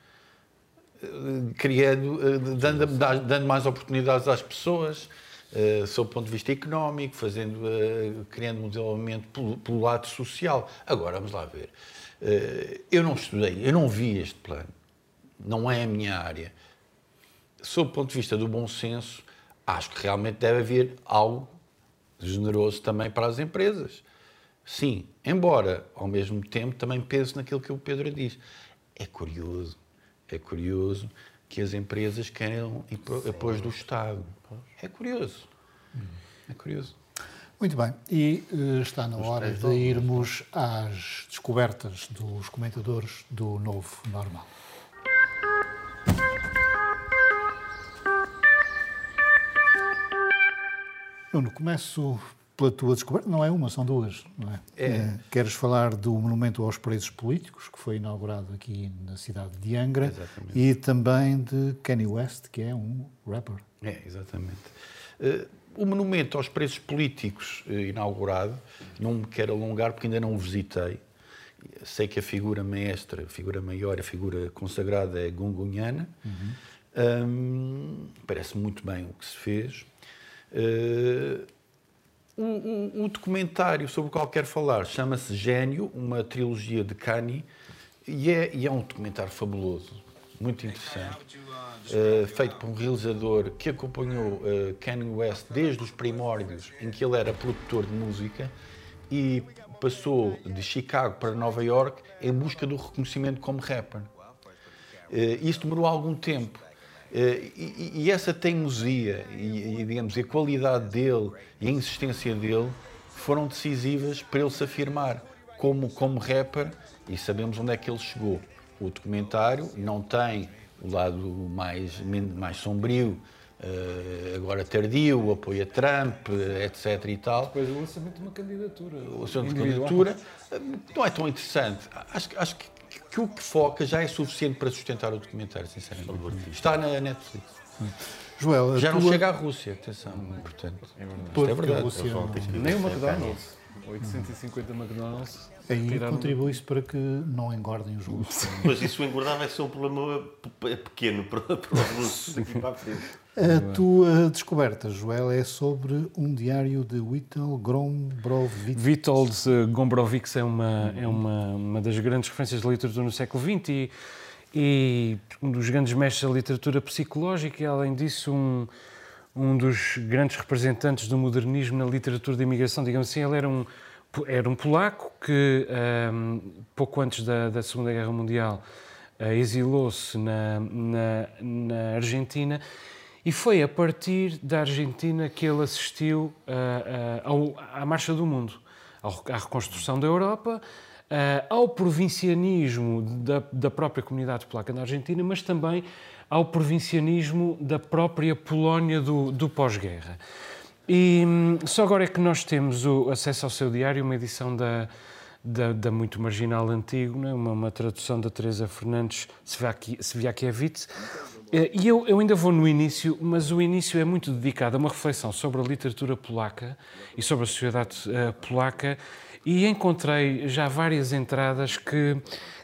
criando, dando, dando mais oportunidades às pessoas, uh, sob o ponto de vista económico, fazendo, uh, criando um desenvolvimento pelo, pelo lado social. Agora, vamos lá ver. Eh, eu não estudei, eu não vi este plano. Não é a minha área. Sob o ponto de vista do bom senso, acho que realmente deve haver algo generoso também para as empresas. Sim, embora ao mesmo tempo também pense naquilo que o Pedro diz. É curioso, é curioso que as empresas queiram apoio do Estado. É curioso. É curioso. Muito bem, e uh, está na hora de irmos às descobertas dos comentadores do novo normal. Nuno, começo pela tua descoberta. Não é uma, são duas, não é? é? é? Queres falar do Monumento aos Presos Políticos, que foi inaugurado aqui na cidade de Angra, exatamente. e também de Kanye West, que é um rapper. É, exatamente. Uh, o monumento aos presos políticos eh, inaugurado, não me quero alongar porque ainda não o visitei. Sei que a figura maestra, a figura maior, a figura consagrada é Gungunhana. Uhum. Um, parece muito bem o que se fez. Uh, o, o, o, documentário sobre o qual quero falar chama-se Gênio, uma trilogia de Kanye, e é, e é um documentário fabuloso, muito interessante uh, feito por um realizador que acompanhou uh, Kanye West desde os primórdios, em que ele era produtor de música e passou de Chicago para Nova York em busca do reconhecimento como rapper. Uh, isso demorou algum tempo. Uh, e, e, essa teimosia e, e, digamos, a qualidade dele e a insistência dele foram decisivas para ele se afirmar como, como rapper e sabemos onde é que ele chegou. O documentário não tem o lado mais, mais sombrio, uh, agora tardio, o apoio a Trump, etc. e tal. Depois o lançamento de uma candidatura. O lançamento de uma candidatura eh, não é tão interessante. Acho, acho que, que, o que foca já é suficiente para sustentar o documentário, sinceramente. Está na Netflix. Joel, já tua... não chega à Rússia, atenção. Portanto, é verdade. é verdade. Rússia, Nem o McDonald's. 850 McDonald's. Aí contribui-se para que não engordem os russos. Mas isso engordar vai ser um problema pequeno para, para os russos daqui para a frente. A tua descoberta, Joel, é sobre um diário de Witold Gombrowicz. Witold Gombrowicz é, uma, é uma, uma das grandes referências de literatura no século XX e, e um dos grandes mestres da literatura psicológica e, além disso, um, um dos grandes representantes do modernismo na literatura de imigração, digamos assim. Ele era um era um polaco que, um, pouco antes da, da, Segunda Guerra Mundial, uh, exilou-se na, na, na, Argentina E foi a partir da Argentina que ele assistiu uh, uh, à Marcha do Mundo, à reconstrução da Europa, uh, ao provincianismo da, da, própria comunidade polaca na Argentina, mas também ao provincianismo da própria Polónia do, do pós-guerra. E hum, só agora é que nós temos o acesso ao seu diário, uma edição da, da, da muito marginal antigo, né? uma, uma tradução da Teresa Fernandes Sviakiewicz. Eh, e eu, eu, ainda vou no início, mas o início é muito dedicado a uma reflexão sobre a literatura polaca e sobre a sociedade uh, polaca e encontrei já várias entradas que,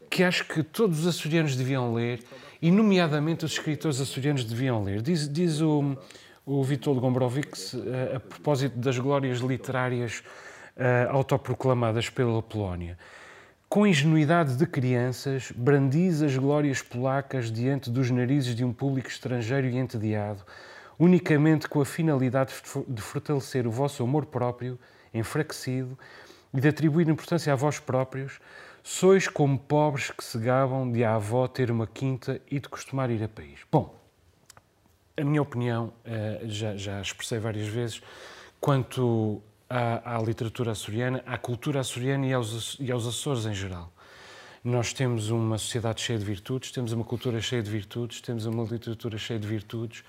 que acho que todos os açorianos deviam ler e, nomeadamente, os escritores açorianos deviam ler. Diz, diz o, o Vitor Gombrowicz, a, a propósito das glórias literárias uh, autoproclamadas pela Polónia. Com ingenuidade de crianças, brandis as glórias polacas diante dos narizes de um público estrangeiro e entediado, unicamente com a finalidade de fortalecer o vosso amor próprio, enfraquecido, e de atribuir importância a vós próprios, sois como pobres que se gabam de a avó ter uma quinta e de costumar ir a país. Bom, a minha opinião, eh, já, já expressei várias vezes, quanto à, à, literatura açoriana, à cultura açoriana e aos, e aos Açores em geral. Nós temos uma sociedade cheia de virtudes, temos uma cultura cheia de virtudes, temos uma literatura cheia de virtudes,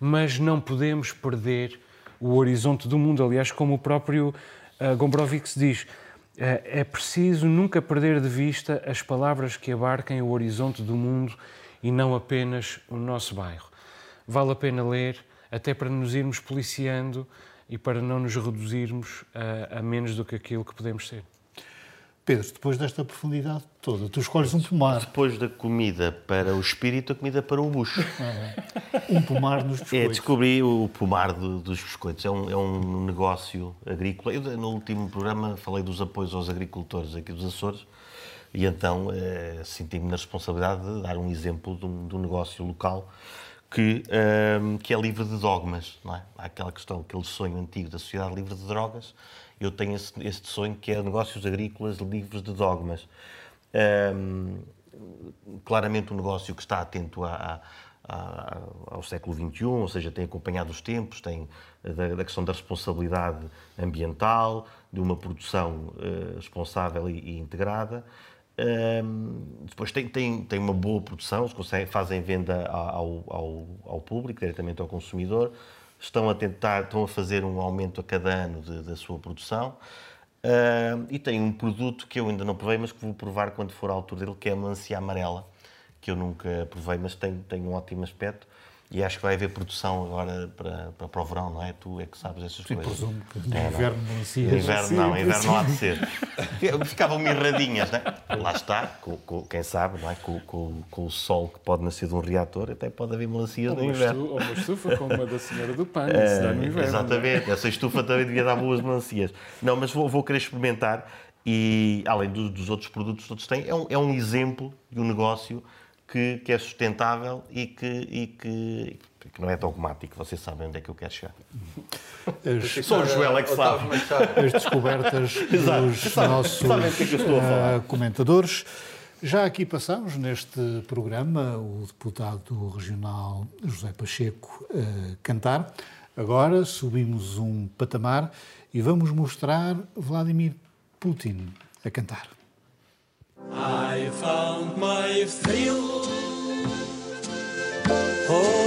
mas não podemos perder o horizonte do mundo. Aliás, como o próprio uh, Gombrowicz diz, uh, é preciso nunca perder de vista as palavras que abarquem o horizonte do mundo e não apenas o nosso bairro. Vale a pena ler, até para nos irmos policiando e para não nos reduzirmos a, a menos do que aquilo que podemos ser. Pedro, depois desta profundidade toda, tu escolhes um pomar. Depois da comida para o espírito, a comida para o bucho. Um pomar nos biscoitos. É, descobri o pomar de, dos biscoitos. É um, é um negócio agrícola. Eu, no último programa, falei dos apoios aos agricultores aqui dos Açores e então eh, senti-me na responsabilidade de dar um exemplo de um, de um negócio local que, um, que é livre de dogmas. Não é? Há aquela questão, aquele sonho antigo da sociedade livre de drogas eu tenho esse, sonho que é negócios agrícolas livres de dogmas. Um, claramente um negócio que está atento a, a, ao século XXI, ou seja, tem acompanhado os tempos, tem da, da questão da responsabilidade ambiental, de uma produção uh, responsável e, e integrada. Um, depois tem, tem, tem uma boa produção, conseguem, fazem venda ao, ao, ao público, diretamente ao consumidor estão a tentar, estão a fazer um aumento a cada ano de, da sua produção. E tem um produto que eu ainda não provei, mas que vou provar quando for à altura dele, que é a melancia amarela, que eu nunca provei, mas tem, tem um ótimo aspecto. E acho que vai haver produção agora para, para, para o verão, não é? Tu é que sabes essas Sim, coisas. presumo que no é, inverno não No inverno não, inverno não há de ser. Ficavam mirradinhas, não é? Lá está, com, com, quem sabe, não é? Com, com, com, o sol que pode nascer de um reator, até pode haver melancias no inverno. Ou uma estufa como a da senhora do pano, é, se dá no inverno. Exatamente, essa estufa também devia dar boas melancias. Não, mas vou, vou querer experimentar e, além do, dos outros produtos que todos têm, é um, é um exemplo de um negócio que, que é sustentável e que, e que, que não é dogmático. Vocês sabem onde é que eu quero chegar. As, Só o Joel é que sabe. As descobertas dos nossos é uh, comentadores. Já aqui passamos neste programa o deputado regional José Pacheco uh, cantar. Agora subimos um patamar e vamos mostrar Vladimir Putin a cantar. I found my thrill Oh.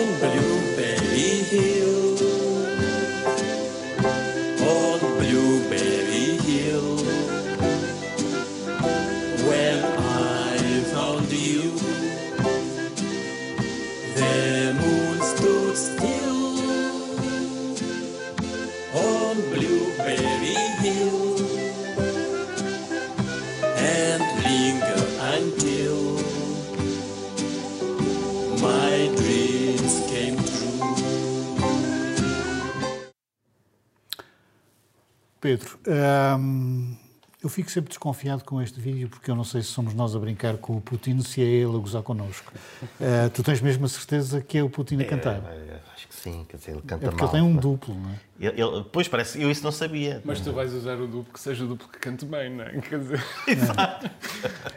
Pedro, hum, eu fico sempre desconfiado com este vídeo porque eu não sei se somos nós a brincar com o Putin, se é ele a gozar connosco. Uh, tu tens mesmo a certeza que é o Putin a cantar? É, é, acho que sim, quer dizer, ele canta é porque mal. ele tem um duplo, não é? Ele, ele, pois parece, eu isso não sabia. Mas tu vais usar o duplo que seja o duplo que cante bem, não é? Quer dizer...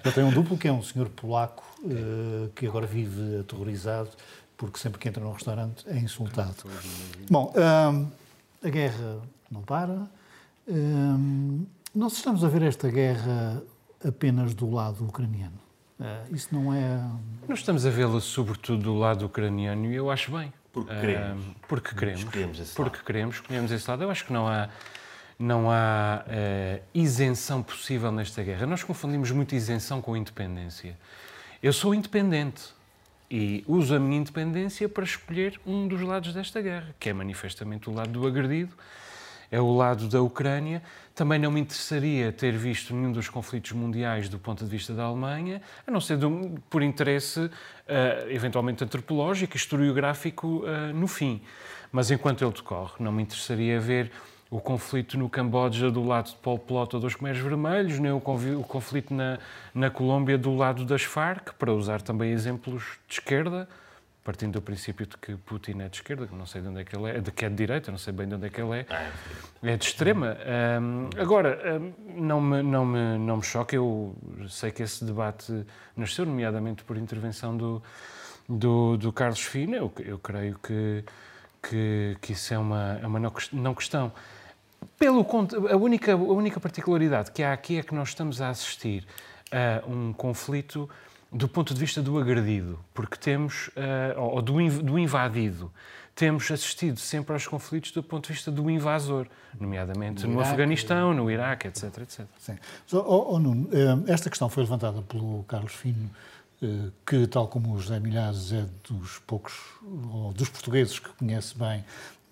Ele tem um duplo que é um senhor polaco uh, que agora vive aterrorizado porque sempre que entra num restaurante é insultado. Bom, hum, a guerra não para. Hum, nós estamos a ver esta guerra apenas do lado ucraniano. Uh, isso não é. Nós estamos a vê-la sobretudo do lado ucraniano e eu acho bem. Porque queremos. Uh, porque queremos. queremos esse porque lado. queremos, escolhemos esse lado. Eu acho que não há, não há uh, isenção possível nesta guerra. Nós confundimos muito isenção com independência. Eu sou independente e uso a minha independência para escolher um dos lados desta guerra, que é manifestamente o lado do agredido é o lado da Ucrânia. Também não me interessaria ter visto nenhum dos conflitos mundiais do ponto de vista da Alemanha, a não ser por interesse uh, eventualmente antropológico, historiográfico uh, no fim. Mas enquanto ele decorre, não me interessaria ver o conflito no Camboja do lado de Pol Pot ou dos Khmeres Vermelhos, nem o conflito na, na Colômbia do lado das Farc, para usar também exemplos de esquerda, partindo do princípio de que Putin é de esquerda, que não sei de onde é que ele é, de que é de direita, não sei bem de onde é que ele é, ah, é de extrema. Um, agora, um, não, me, não, me, não me choca, eu sei que esse debate nasceu, nomeadamente por intervenção do, do, do Carlos Fina, eu, eu creio que, que, que isso é uma, é uma não questão. Pelo, a, única, a única particularidade que há aqui é que nós estamos a assistir a um conflito do ponto de vista do agredido, porque temos, uh, ou do, do invadido, temos assistido sempre aos conflitos do ponto de vista do invasor, nomeadamente no, no Iraque, Afeganistão, no Iraque, etc. etc. Sim. Oh, oh, Nuno, eh, esta questão foi levantada pelo Carlos Fino, eh, que, tal como o José Milhares, é dos poucos, ou dos portugueses que conhece bem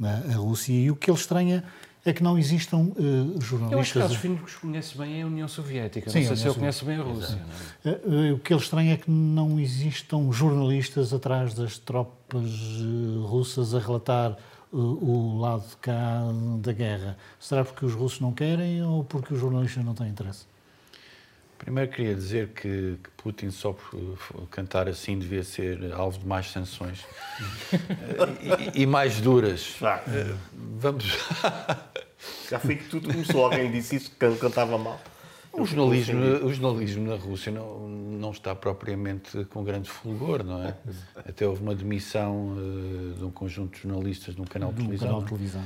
a Rússia, e o que ele estranha é que não existam uh, jornalistas. Eu acho que Carlos que conhece bem é a União Soviética. Sim, não sei se ele conhece bem a Rússia. Uh, o que ele estranha é que não existam jornalistas atrás das tropas russas a relatar o lado de cá da guerra. Será porque os russos não querem ou porque os jornalistas não têm interesse? Primeiro queria dizer que, que, Putin só por cantar assim devia ser alvo de mais sanções e, e, mais duras. Ah, Vamos. Já foi que tudo começou. Alguém disse isso que cantava mal. O jornalismo, o jornalismo na Rússia não, não está propriamente com grande fulgor, não é? Até houve uma demissão uh, de um conjunto de jornalistas de um canal de televisão. Canal de televisão,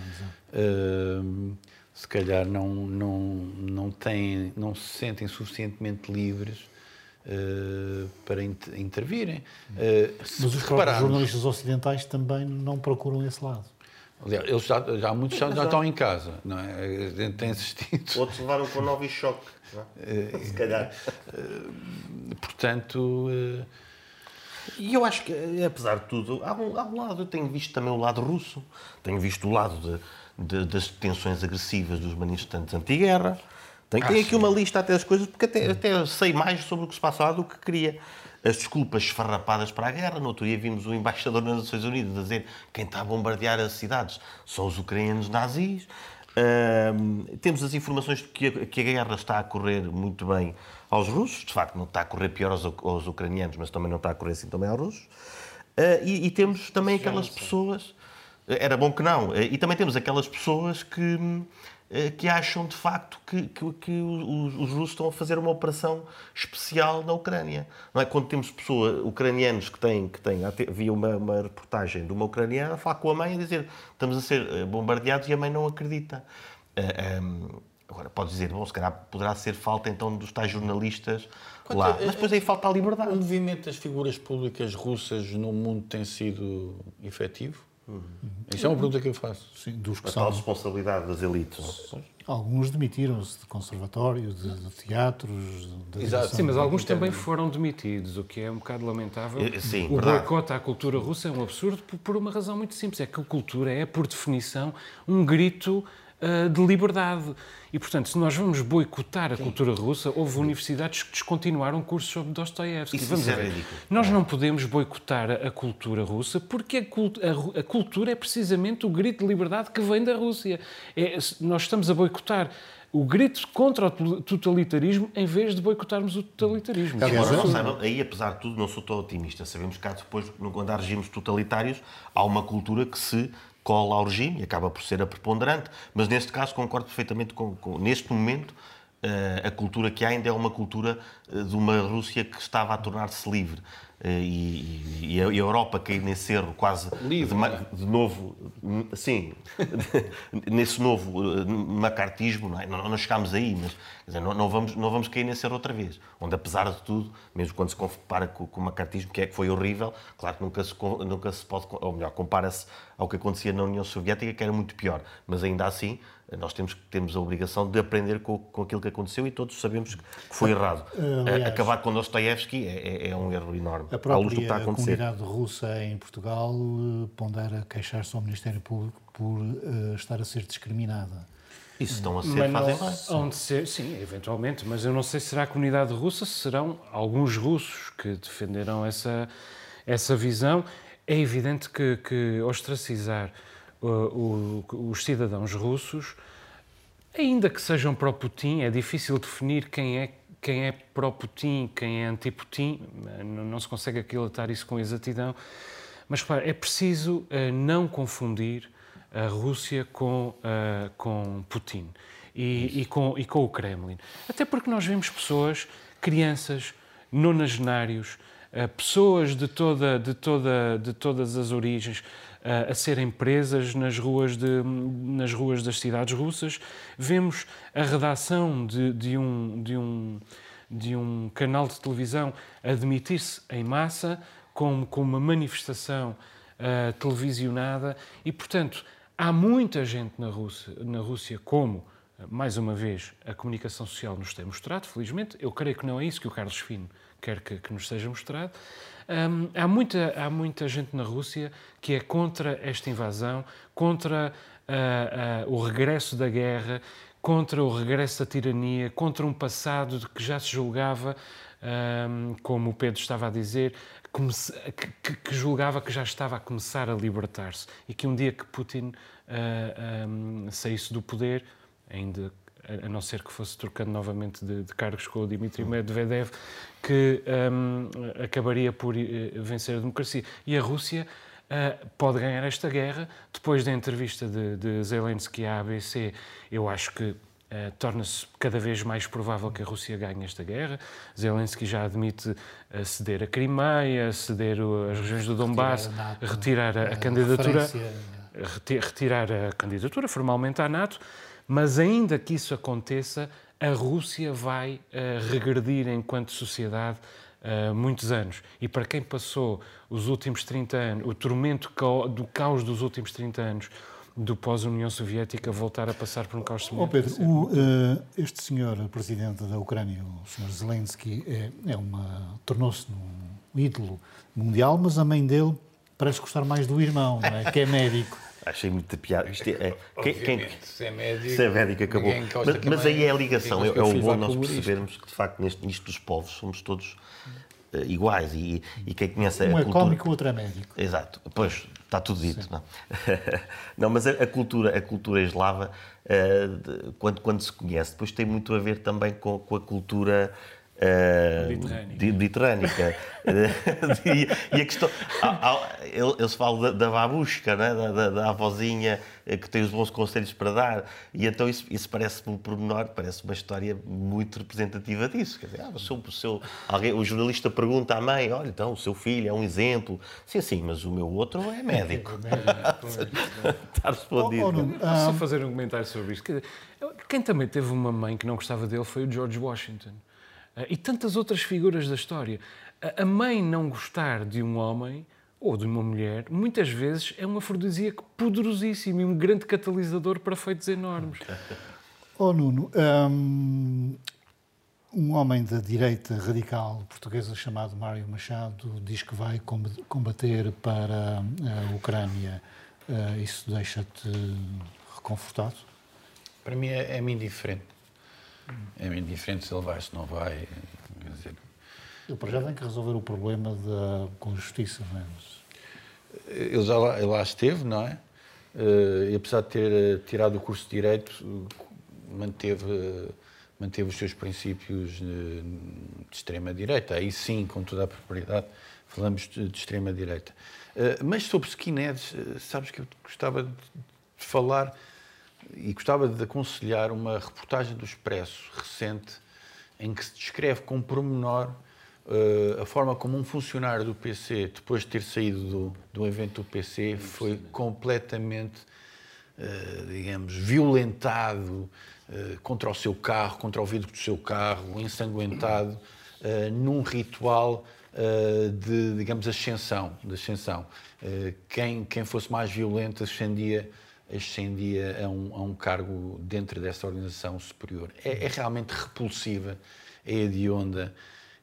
uh, se calhar não, não, não, têm, não se sentem suficientemente livres uh, para inter intervirem. Uh, Mas os próprios jornalistas ocidentais também não procuram esse lado. Aliás, eles já, já muitos já, já estão em casa, não é? A gente tem assistido. Outros levaram com novo choque, é? se calhar. portanto. E eu acho que, apesar de tudo, há um, há um lado, eu tenho visto também o lado russo, tenho visto o lado de, de, das detenções agressivas dos manifestantes anti-guerra. Tem, ah, tem aqui uma lista até das coisas, porque até, até sei mais sobre o que se passa lá do que queria. As desculpas esfarrapadas para a guerra. No outro dia vimos o embaixador das Nações Unidas a dizer quem está a bombardear as cidades são os ucranianos nazis. Uh, temos as informações de que a, que a, guerra está a correr muito bem aos russos. De facto, não está a correr pior aos, aos ucranianos, mas também não está a correr assim também aos russos. Uh, e, e, temos também aquelas pessoas era bom que não. E também temos aquelas pessoas que, eh, que acham de facto que, que, que os, os, russos estão a fazer uma operação especial na Ucrânia. Não é? Quando temos pessoas, ucranianos que têm, que têm havia uma, uma reportagem de uma ucraniana a falar com a mãe a dizer estamos a ser eh, bombardeados e a mãe não acredita. Eh, um, agora, pode dizer, bom, se calhar poderá ser falta então dos tais jornalistas Quanto lá. Mas depois aí falta a liberdade. O movimento das figuras públicas russas no mundo tem sido efetivo? Uhum. Isso é uma pergunta que eu faço. Sim, dos que a são... tal responsabilidade das elites. Alguns demitiram-se de conservatórios, de, de teatros. De Exato. Sim, mas alguns também foram demitidos, o que é um bocado lamentável. Sim, o boicote à cultura russa é um absurdo por uma razão muito simples. É que a cultura é, por definição, um grito de liberdade. E, portanto, se nós vamos boicotar a Sim. cultura russa, houve universidades que descontinuaram cursos sobre Dostoiévski. Vamos é ver. Nós não podemos boicotar a cultura russa porque a, cult a, a, cultura é precisamente o grito de liberdade que vem da Rússia. É, nós estamos a boicotar o grito contra o totalitarismo em vez de boicotarmos o totalitarismo. Agora, não saibam, aí, apesar de tudo, não sou tão otimista. Sabemos que há depois, quando há regimes totalitários, há uma cultura que se cola ao regime e acaba por ser a preponderante, mas neste caso concordo perfeitamente com, com neste momento a cultura que há ainda é uma cultura de uma Rússia que estava a tornar-se livre. Eh, e, e, a Europa cair nesse erro quase Livre, de, é? de, novo, sim, nesse novo eh, macartismo, não, é? não, não chegámos aí, mas dizer, não, não, vamos, não vamos cair nesse erro outra vez. Onde, apesar de tudo, mesmo quando se compara com, com o macartismo, que, é, que foi horrível, claro que nunca se, nunca se pode, ou melhor, compara-se ao que acontecia na União Soviética, que era muito pior, mas ainda assim nós temos, temos a obrigação de aprender com, com aquilo que aconteceu e todos sabemos que foi errado. Aliás, Acabar com Dostoiévski é, é, é, um erro enorme. A própria a comunidade russa em Portugal eh, pondera queixar-se ao Ministério Público por uh, estar a ser discriminada. Isso estão a ser, mas fazem não, ser, sim, eventualmente, mas eu não sei se será a comunidade russa, se serão alguns russos que defenderam essa, essa visão. É evidente que, que ostracizar uh, o, os cidadãos russos, ainda que sejam pró-Putin, é difícil definir quem é quem é pró-Putin, quem é anti-Putin, não, não, se consegue aquilatar isso com exatidão, mas é preciso uh, não confundir a Rússia com, uh, com Putin e, e, com, e com o Kremlin. Até porque nós vemos pessoas, crianças, nonagenários, pessoas de, toda, de, toda, de todas as origens, a serem presas nas ruas, de, nas ruas das cidades russas. Vemos a redação de, de, um, de, um, de um canal de televisão admitir-se em massa como, como uma manifestação uh, televisionada e, portanto, há muita gente na Rússia, na Rússia como mais uma vez, a comunicação social nos tem mostrado, felizmente. Eu creio que não é isso que o Carlos Fino quer que, que nos seja mostrado. Há, muita, há muita gente na Rússia que é contra esta invasão, contra uh, uh, o regresso da guerra, contra o regresso da tirania, contra um passado de que já se julgava, um, como o Pedro estava a dizer, que, que, julgava que já estava a começar a libertar-se e que um dia que Putin uh, um, saísse do poder, ainda a não ser que fosse trocando novamente de, de cargos com o Dmitry Medvedev, que um, acabaria por uh, vencer a democracia. E a Rússia uh, pode ganhar esta guerra. Depois da entrevista de, de Zelensky à ABC, eu acho que Uh, torna-se cada vez mais provável que a Rússia ganhe esta guerra. Zelensky já admite uh, ceder a Crimeia, ceder as regiões do Donbass, retirar a, a, a candidatura, retirar a candidatura formalmente à NATO. Mas ainda que isso aconteça, a Rússia vai uh, regredir enquanto sociedade uh, muitos anos. E para quem passou os últimos 30 anos, o tormento do caos dos últimos 30 anos, do pós-União Soviética, voltar a passar por um caos semelhante. Oh Pedro, o, uh, este senhor presidente da Ucrânia, o senhor Zelensky, é, é uma tornou-se um ídolo mundial, mas a mãe dele parece gostar mais do irmão, é? que é médico. Achei muito piada. Isto é, é, quem, quem, se é médico, se é médico acabou. Mas, mas aí é a ligação. É, é o bom nós percebermos que, de facto, neste, nisto dos povos somos todos uh, iguais. E, e quem conhece um a é cultura... cómico, o outro é médico. Exato. Pois, está tudo dito. Não, não mas a, a, cultura, a cultura eslava, uh, de, quando, quando se conhece, depois tem muito a ver também com, com a cultura uh, mediterrânica. e, e, a questão. Eles falam da, da babusca, né? da, da, da avózinha eh, que tem os bons conselhos para dar. E então isso, isso parece-me um pormenor, parece uma história muito representativa disso. Quer dizer, ah, o seu, o, seu, alguém, o jornalista pergunta à mãe: olha, então o seu filho é um exemplo. Sim, sim, mas o meu outro é médico. Está respondido. Oh, oh, Posso fazer um comentário sobre isto? Quem também teve uma mãe que não gostava dele foi o George Washington. Ah, e tantas outras figuras da história. A mãe não gostar de um homem ou de uma mulher, muitas vezes é um afrodisíaco poderosíssimo e um grande catalisador para feitos enormes. Oh Nuno, um, um homem da direita radical portuguesa chamado Mário Machado diz que vai combater para a Ucrânia. Uh, isso deixa-te reconfortado? Para mim é, é-me indiferente. É-me indiferente se ele vai, se não vai. Quer dizer, ele para já tem que resolver o problema da, com justiça, não é? Ele já lá, ele lá esteve, não é? Uh, e apesar de ter eh, tirado o curso de Direito, manteve, manteve os seus princípios de, extrema-direita. Aí sim, com toda a propriedade, falamos de, extrema-direita. Mas sobre skinheads, sabes que eu gostava de falar e gostava de aconselhar uma reportagem do Expresso recente em que se descreve com pormenor uh, a forma como um funcionário do PC, depois de ter saído do, do evento do PC, foi completamente, uh, digamos, violentado uh, contra o seu carro, contra o vidro do seu carro, ensanguentado, num ritual de, digamos, ascensão. De ascensão. quem, quem fosse mais violento ascendia ascendia a um, a um cargo dentro dessa organização superior. É, é realmente repulsiva, é hedionda,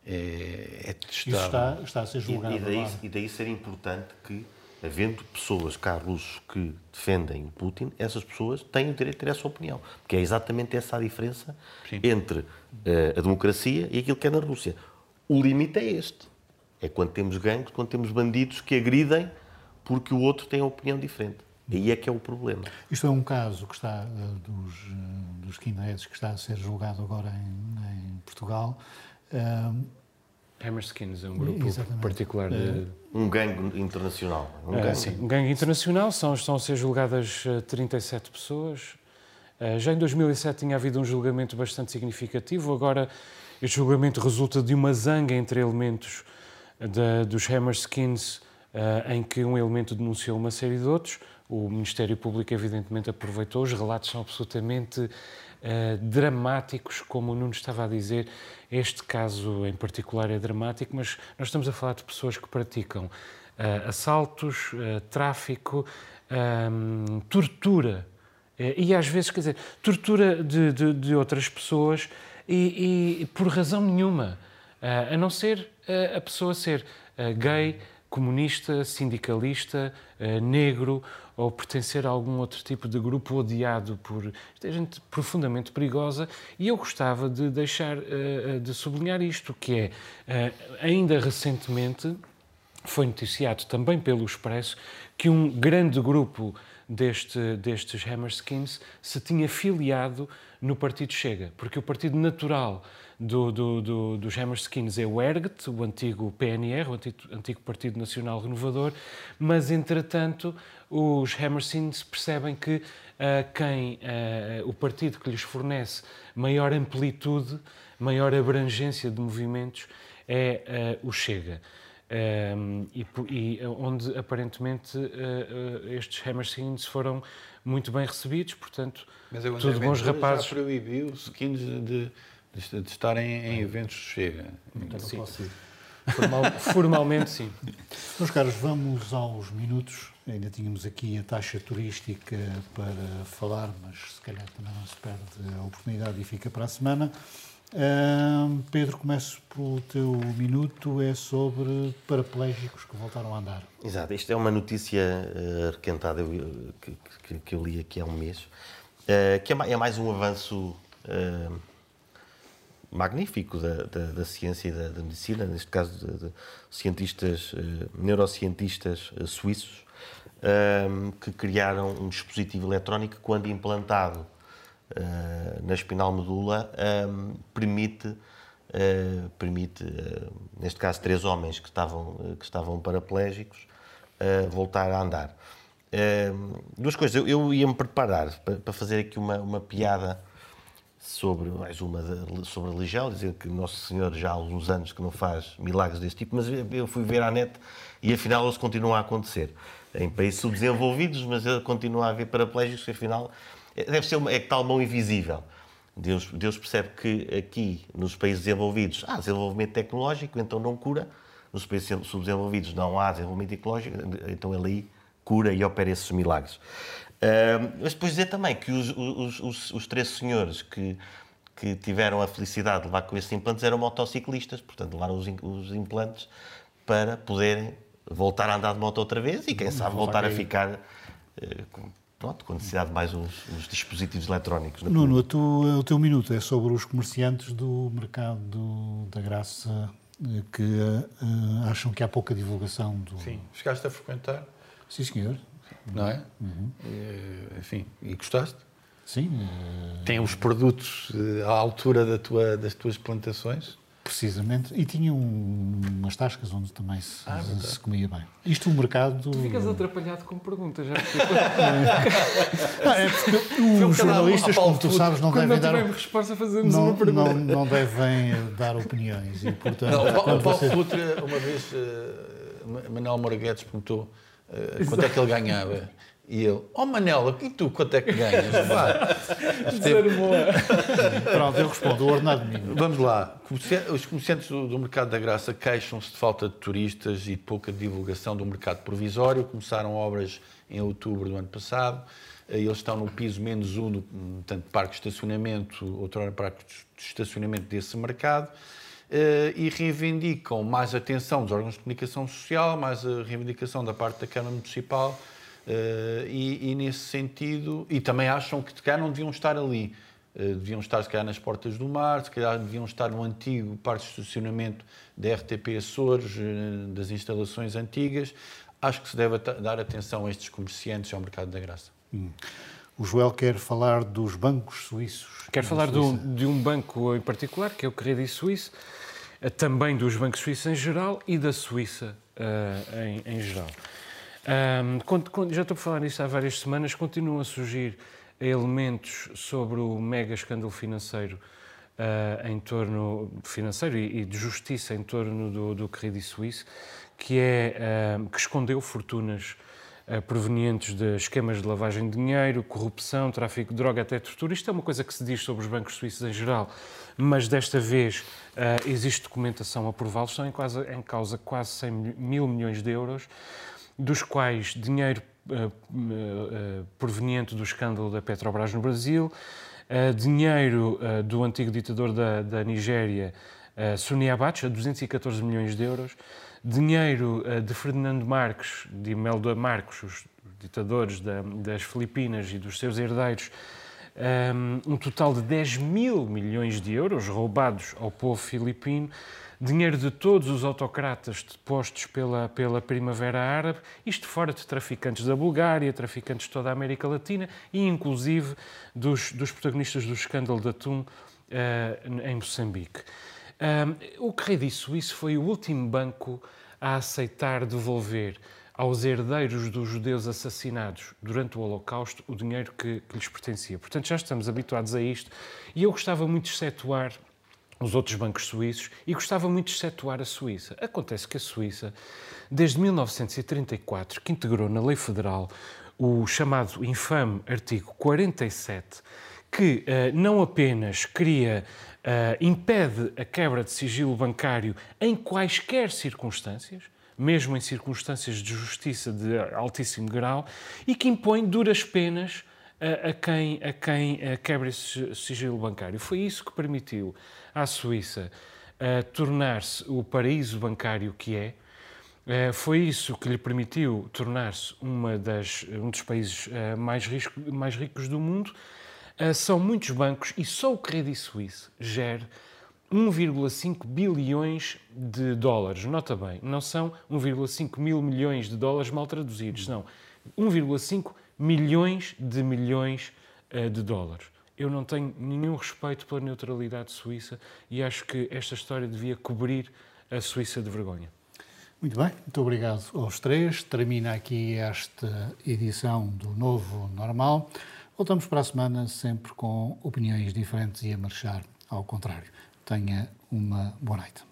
é, é Isso está, está a ser julgado. E, e, daí, e daí ser importante que, havendo pessoas cá russos que defendem o Putin, essas pessoas têm o direito de ter essa opinião. Porque é exatamente essa a diferença Sim. entre uh, a democracia e aquilo que é na Rússia. O limite é este. É quando temos gangues, quando temos bandidos que agridem porque o outro tem uma opinião diferente. Aí é que é o problema. Isto é um caso que está uh, dos, uh, dos skinheads que está a ser julgado agora em, em Portugal. Uh, Hammerskins é um grupo exatamente. particular de... Um gangue internacional. Um gangue. sim, um gangue internacional. São, estão a ser julgadas 37 pessoas. Já em 2007 tinha havido um julgamento bastante significativo. Agora, este julgamento resulta de uma zanga entre elementos de, dos Hammerskins, em que um elemento denunciou uma série de outros. O Ministério Público, evidentemente, aproveitou. Os relatos são absolutamente uh, dramáticos, como o Nuno estava a dizer. Este caso em particular é dramático, mas nós estamos a falar de pessoas que praticam uh, assaltos, uh, tráfico, um, tortura. e às vezes, quer dizer, tortura de, de, de outras pessoas e, e, por razão nenhuma, a não ser a pessoa ser gay comunista, sindicalista, uh, negro ou pertencer a algum outro tipo de grupo odiado por. Isto é gente profundamente perigosa e eu gostava de deixar, uh, de sublinhar isto, que é, ainda recentemente foi noticiado também pelo Expresso que um grande grupo deste, destes Hammerskins se tinha filiado no Partido Chega, porque o partido natural do, do, do, dos Hammerskins é o ERGT, o antigo PNR, o antigo, antigo Partido Nacional Renovador, mas, entretanto, os Hammerskins percebem que uh, quem, uh, o partido que lhes fornece maior amplitude, maior abrangência de movimentos é uh, o Chega. Um, e, e, onde aparentemente estes Hammerskins foram muito bem recebidos, portanto, Mas tudo bons rapazes. já proibiu skins de de, de estarem em eventos chega. Então, sim. Formal, formalmente, sim. Meus caros, vamos aos minutos. Ainda tínhamos aqui a taxa turística para falar, mas se calhar também não se perde a oportunidade e fica para a semana. Uh, Pedro, começo pelo teu minuto, é sobre paraplégicos que voltaram a andar. Exato, isto é uma notícia uh, requentada que, que, que, eu li aqui há um mês, uh, que é, é, mais um avanço uh, magnífico da, da, da ciência e da, da, medicina, neste caso de, de cientistas, uh, neurocientistas uh, suíços, uh, que criaram um dispositivo eletrónico que, quando implantado na espinal medula, permite, permite neste caso, três homens que estavam, que estavam paraplégicos, voltar a andar. duas coisas, eu, eu ia-me preparar para, para fazer aqui uma, uma piada sobre mais uma sobre a religião, dizer que Nosso Senhor já há alguns anos que não faz milagres desse tipo, mas eu fui ver à net e afinal eles continuam a acontecer. Em países subdesenvolvidos, mas continua a haver paraplégicos, afinal deve ser uma, é tal mão invisível. Deus, Deus percebe que aqui, nos países desenvolvidos, há desenvolvimento tecnológico, então não cura. Nos países subdesenvolvidos não há desenvolvimento tecnológico, então ele aí cura e opera esses milagres. Uh, mas depois dizer também que os, os, os, os, três senhores que, que tiveram a felicidade de levar com esses implantes eram motociclistas, portanto levaram os, os implantes para poderem voltar a andar de moto outra vez e quem sabe voltar a ficar uh, com, pronto, com necessidade de mais uns, uns dispositivos eletrónicos. Nuno, o teu minuto. É sobre os comerciantes do mercado da graça eh, que uh, acham que há pouca divulgação do... Sim, chegaste a frequentar? Sim, senhor não é? Uhum. E, enfim, e gostaste? Sim. Tem os produtos eh, à altura da tua, das tuas plantações? Precisamente, e tinha um, umas tascas onde também se, ah, se, comia bem. Isto o mercado. Tu ficas atrapalhado com perguntas, já não, é porque os jornalistas, como tu sabes, não devem dar. resposta, fazemos não, uma pergunta. Não, não devem dar opiniões. E, portanto, não, o Paulo você... Futre, uma vez, uh, Manuel Moraguetes perguntou uh, quanto é que ele ganhava. E ele, oh Manela, e tu quanto é que ganhas? Pronto, eu respondo, o ordenado mínimo. Vamos lá. Os comerciantes do, mercado da graça queixam-se de falta de turistas e de pouca divulgação do mercado provisório. Começaram obras em outubro do ano passado. Eh, eles estão no piso menos um, no, tanto parque de estacionamento, outrora parque de estacionamento desse mercado. Uh, e reivindicam mais atenção dos órgãos de comunicação social, mais a reivindicação da parte da Câmara Municipal Uh, e, e, nesse sentido, e também acham que se calhar não deviam estar ali. Uh, deviam estar, se calhar, nas portas do mar, se calhar deviam estar no antigo parque de estacionamento da RTP Açores, das instalações antigas. Acho que se deve dar atenção a estes comerciantes ao mercado da graça. Hum. O Joel quer falar dos bancos suíços. Quer falar de um, de um, banco em particular, que é o Credit Suisse, também dos bancos suíços em geral e da Suíça em, em geral. Um, já estou a falar nisso há várias semanas, continuam a surgir elementos sobre o mega escândalo financeiro uh, em torno financeiro e, e, de justiça em torno do, do Credit Suisse, que é uh, que escondeu fortunas uh, provenientes de esquemas de lavagem de dinheiro, corrupção, tráfico de droga, até tortura. Isto é uma coisa que se diz sobre os bancos suíços em geral, mas desta vez existe documentação a prová-los. Estão em, causa quase 100 mil milhões de euros dos quais dinheiro uh, proveniente do escândalo da Petrobras no Brasil, dinheiro do antigo ditador da, da Nigéria, Suni Abacha, 214 milhões de euros, dinheiro de Ferdinando Marcos, de Imelda Marcos, os ditadores da, das Filipinas e dos seus herdeiros, um, um total de 10 mil milhões de euros roubados ao povo filipino, dinheiro de todos os autocratas depostos pela, pela Primavera Árabe, isto fora de traficantes da Bulgária, traficantes de toda a América Latina e inclusive dos, dos protagonistas do escândalo de atum uh, em Moçambique. O Credit Suisse foi o último banco a aceitar devolver aos herdeiros dos judeus assassinados durante o Holocausto o dinheiro que, que, lhes pertencia. Portanto, já estamos habituados a isto e eu gostava muito de excetuar os outros bancos suíços e gostava muito de excetuar a Suíça. Acontece que a Suíça, desde 1934, que integrou na lei federal o chamado infame artigo 47, que uh, não apenas cria, uh, impede a quebra de sigilo bancário em quaisquer circunstâncias, mesmo em circunstâncias de justiça de altíssimo grau, e que impõe duras penas a, a quem, a quem a quebra esse sigilo bancário. Foi isso que permitiu à Suíça tornar-se o paraíso bancário que é. Uh, foi isso que lhe permitiu tornar-se um dos países uh, mais, risco, mais, ricos do mundo. Uh, são muitos bancos e só o Credit Suisse gera 1,5 bilhões de dólares. Nota bem, não são 1,5 mil milhões de dólares mal traduzidos, não. 1,5 milhões de milhões de dólares eu não tenho nenhum respeito pela neutralidade suíça e acho que esta história devia cobrir a Suíça de vergonha. Muito bem, muito obrigado aos três. Termina aqui esta edição do Novo Normal. Voltamos para a semana sempre com opiniões diferentes e a marchar ao contrário. Tenha uma boa noite.